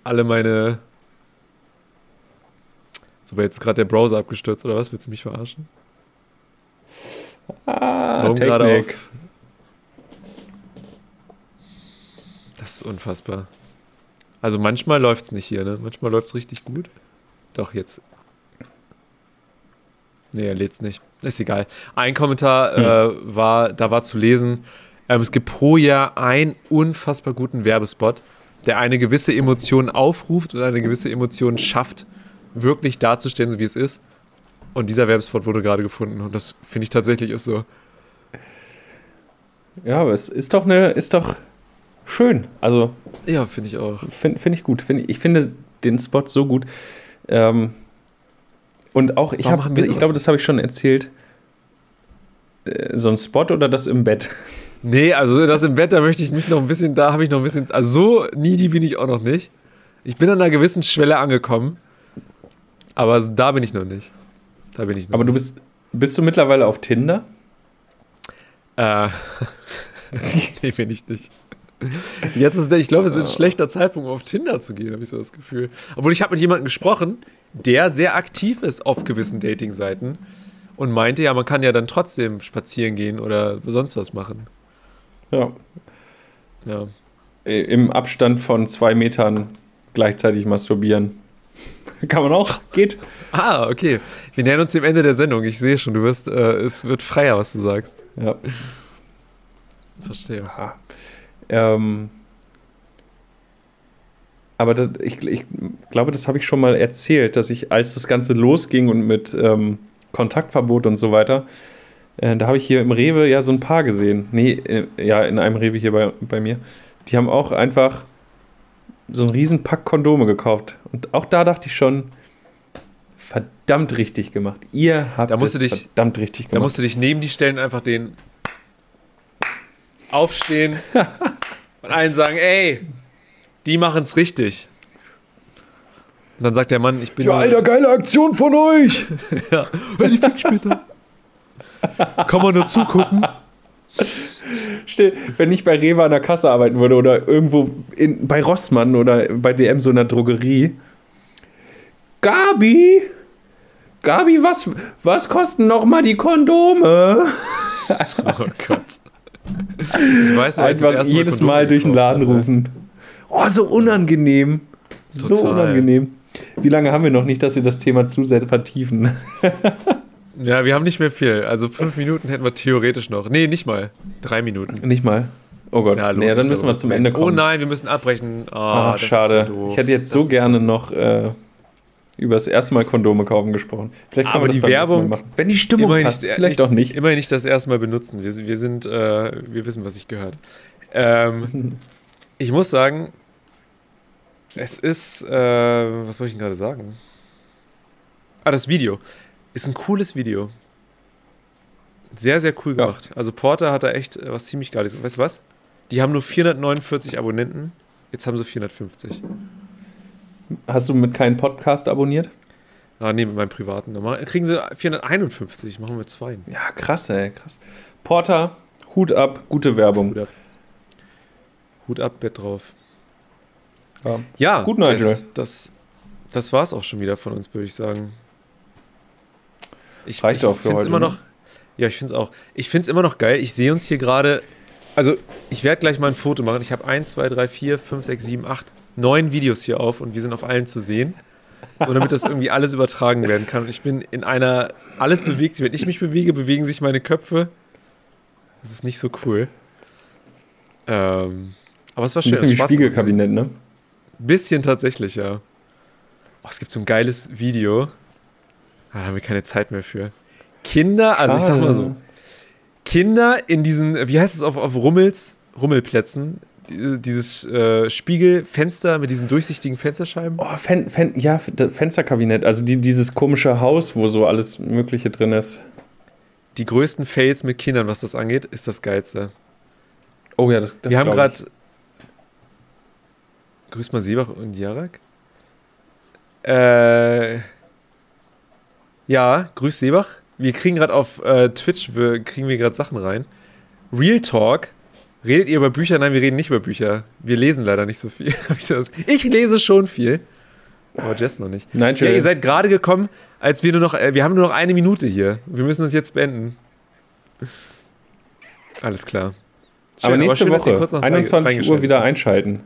alle meine. So, war jetzt gerade der Browser abgestürzt oder was? Willst du mich verarschen? Ah, Warum gerade auf? Das ist unfassbar. Also manchmal läuft es nicht hier, ne? Manchmal läuft es richtig gut. Doch, jetzt. Nee, er lädt's nicht. Ist egal. Ein Kommentar äh, war, da war zu lesen, ähm, es gibt pro Jahr einen unfassbar guten Werbespot, der eine gewisse Emotion aufruft und eine gewisse Emotion schafft, wirklich darzustellen, so wie es ist. Und dieser Werbespot wurde gerade gefunden. Und das finde ich tatsächlich ist so. Ja, aber es ist doch eine, ist doch schön. Also Ja, finde ich auch. finde find ich gut. Find, ich finde den Spot so gut. Ähm, und auch, ich, hab, ich glaube, das habe ich schon erzählt. Äh, So ein Spot oder das im Bett? Nee, also das im Bett, da möchte ich mich noch ein bisschen, da habe ich noch ein bisschen, also so needy bin ich auch noch nicht. Ich bin an einer gewissen Schwelle angekommen, aber da bin ich noch nicht. Da bin ich noch Aber du nicht. bist, bist du mittlerweile auf Tinder? Äh, nee, bin ich nicht. Jetzt ist der, ich glaube, es ist ein schlechter Zeitpunkt, um auf Tinder zu gehen, habe ich so das Gefühl. Obwohl ich habe mit jemandem gesprochen, der sehr aktiv ist auf gewissen Dating-Seiten und meinte, ja, man kann ja dann trotzdem spazieren gehen oder sonst was machen. Ja. Ja. Im Abstand von zwei Metern gleichzeitig masturbieren. Kann man auch. Geht. Ah, okay. Wir nähern uns dem Ende der Sendung. Ich sehe schon, du wirst, äh, es wird freier, was du sagst. Ja. Verstehe. Aha. Ähm, aber das, ich, ich glaube, das habe ich schon mal erzählt, dass ich, als das Ganze losging und mit ähm, Kontaktverbot und so weiter, äh, da habe ich hier im Rewe ja so ein Paar gesehen. Nee, äh, ja, in einem Rewe hier bei, bei mir. Die haben auch einfach so einen riesen Pack Kondome gekauft. Und auch da dachte ich schon, verdammt richtig gemacht. Ihr habt Da musst es du dich- verdammt richtig Da gemacht. musst du dich neben die stellen einfach den aufstehen und allen sagen, ey, die machen's richtig. Und dann sagt der Mann, ich bin ja, Alter, geile Aktion von euch! Ja, die fick später. Kann man nur zugucken. Stell, wenn ich bei Rewe an der Kasse arbeiten würde oder irgendwo in, bei Rossmann oder bei DM so einer Drogerie. Gabi! Gabi, was, was kosten noch mal die Kondome? Oh Gott. Ich weiß, Einfach jedes Kondome Mal durch den Laden habe. rufen. Oh, so unangenehm. So Total. unangenehm. Wie lange haben wir noch nicht, dass wir das Thema zu sehr vertiefen? Ja, wir haben nicht mehr viel. Also fünf Minuten hätten wir theoretisch noch. Nee, nicht mal. Drei Minuten. Nicht mal. Oh Gott. lohnt nee, dann müssen wir zum zu Ende kommen. Oh nein, wir müssen abbrechen. Das ist schade. so ich hätte jetzt Das so gerne noch äh, über das erste Mal Kondome kaufen gesprochen. Vielleicht Aber die Werbung-. Wenn die Stimmung Immerhin passt, nicht- vielleicht auch nicht. Immerhin nicht das erste Mal benutzen. Wir, wir sind, äh, wir wissen, was sich gehört. Ähm, ich muss sagen, es ist, äh, was wollte ich denn gerade sagen? Ah, das Video. Ist ein cooles Video. Sehr, sehr cool Ja. gemacht. Also Porter hat da echt äh, was ziemlich Geiles. Weißt du was? Die haben nur 449 Abonnenten. Jetzt haben sie 450. Hast du mit keinem Podcast abonniert? Ah, nee, mit meinem privaten. Dann machen- kriegen sie 451. Machen wir zwei. Ja, krass, ey, krass. Porter, Hut ab, gute Werbung. Hut ab. Hut ab, Bett drauf. Ja. Ja, Gut, Nigel. Das, das, das war es auch schon wieder von uns, würde ich sagen. Ich, Reicht ich auch für heute, immer ne? noch. Ja, ich finde es auch. Ich finde es immer noch geil. Ich sehe uns hier gerade. Also, ich werde gleich mal ein Foto machen. Ich habe 1, 2, 3, 4, 5, 6, 7, 8, 9 Videos hier auf und wir sind auf allen zu sehen. Nur damit das irgendwie alles übertragen werden kann. Und ich bin in einer, alles bewegt sich. Wenn ich mich bewege, bewegen sich meine Köpfe. Das ist nicht so cool. Ähm, aber es war Ein schön. bisschen wie Spaß Spiegelkabinett, ne? Bisschen tatsächlich, ja. Oh, es gibt so ein geiles Video. Ah, da haben wir keine Zeit mehr für. Kinder, also ich sag mal so, Kinder in diesen, wie heißt es auf, auf Rummels, Rummelplätzen, dieses äh, Spiegelfenster mit diesen durchsichtigen Fensterscheiben. Oh, Fen Fen ja, Fensterkabinett. Also die, dieses komische Haus, wo so alles Mögliche drin ist. Die größten Fails mit Kindern, was das angeht, ist das Geilste. Oh ja, das, das wir haben gerade. Grüß mal Siebach und Jarak. Äh. Ja, grüß Seebach. Wir kriegen gerade auf äh, Twitch, wir, kriegen wir gerade Sachen rein. Real Talk. Redet ihr über Bücher? Nein, wir reden nicht über Bücher. Wir lesen leider nicht so viel. Ich ich lese schon viel. Aber Jess noch nicht. Nein, Ja, ihr seid gerade gekommen, als wir nur noch, äh, wir haben nur noch eine Minute hier. Wir müssen das jetzt beenden. Alles klar. aber Schön, nächste schön, dass ihr Woche, kurz noch 21 Uhr wieder einschalten.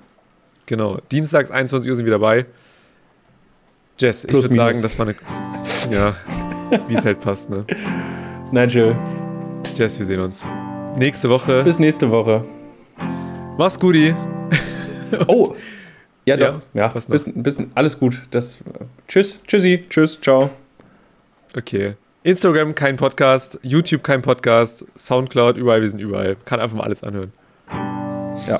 Genau. Dienstags 21 Uhr sind wir dabei. Jess, ich Plus, würde sagen, das war eine. Ja, wie es halt passt, ne? Nigel, Jess, wir sehen uns. Nächste Woche. bis nächste Woche. Mach's guti. Oh, ja Ja, doch. Ja, was noch? bis, bis, alles gut. Das, tschüss, tschüssi, tschüss, ciao. Okay. Instagram kein Podcast, YouTube kein Podcast, Soundcloud, überall, wir sind überall. Kann einfach mal alles anhören. Ja.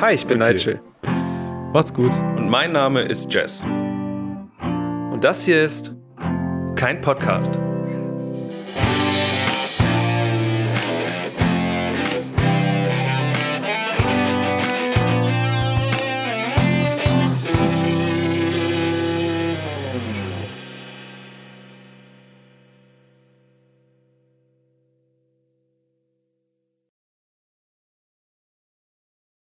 Hi, ich bin Okay. Nigel. Macht's gut. Und mein Name ist Jess. Und das hier ist kein Podcast.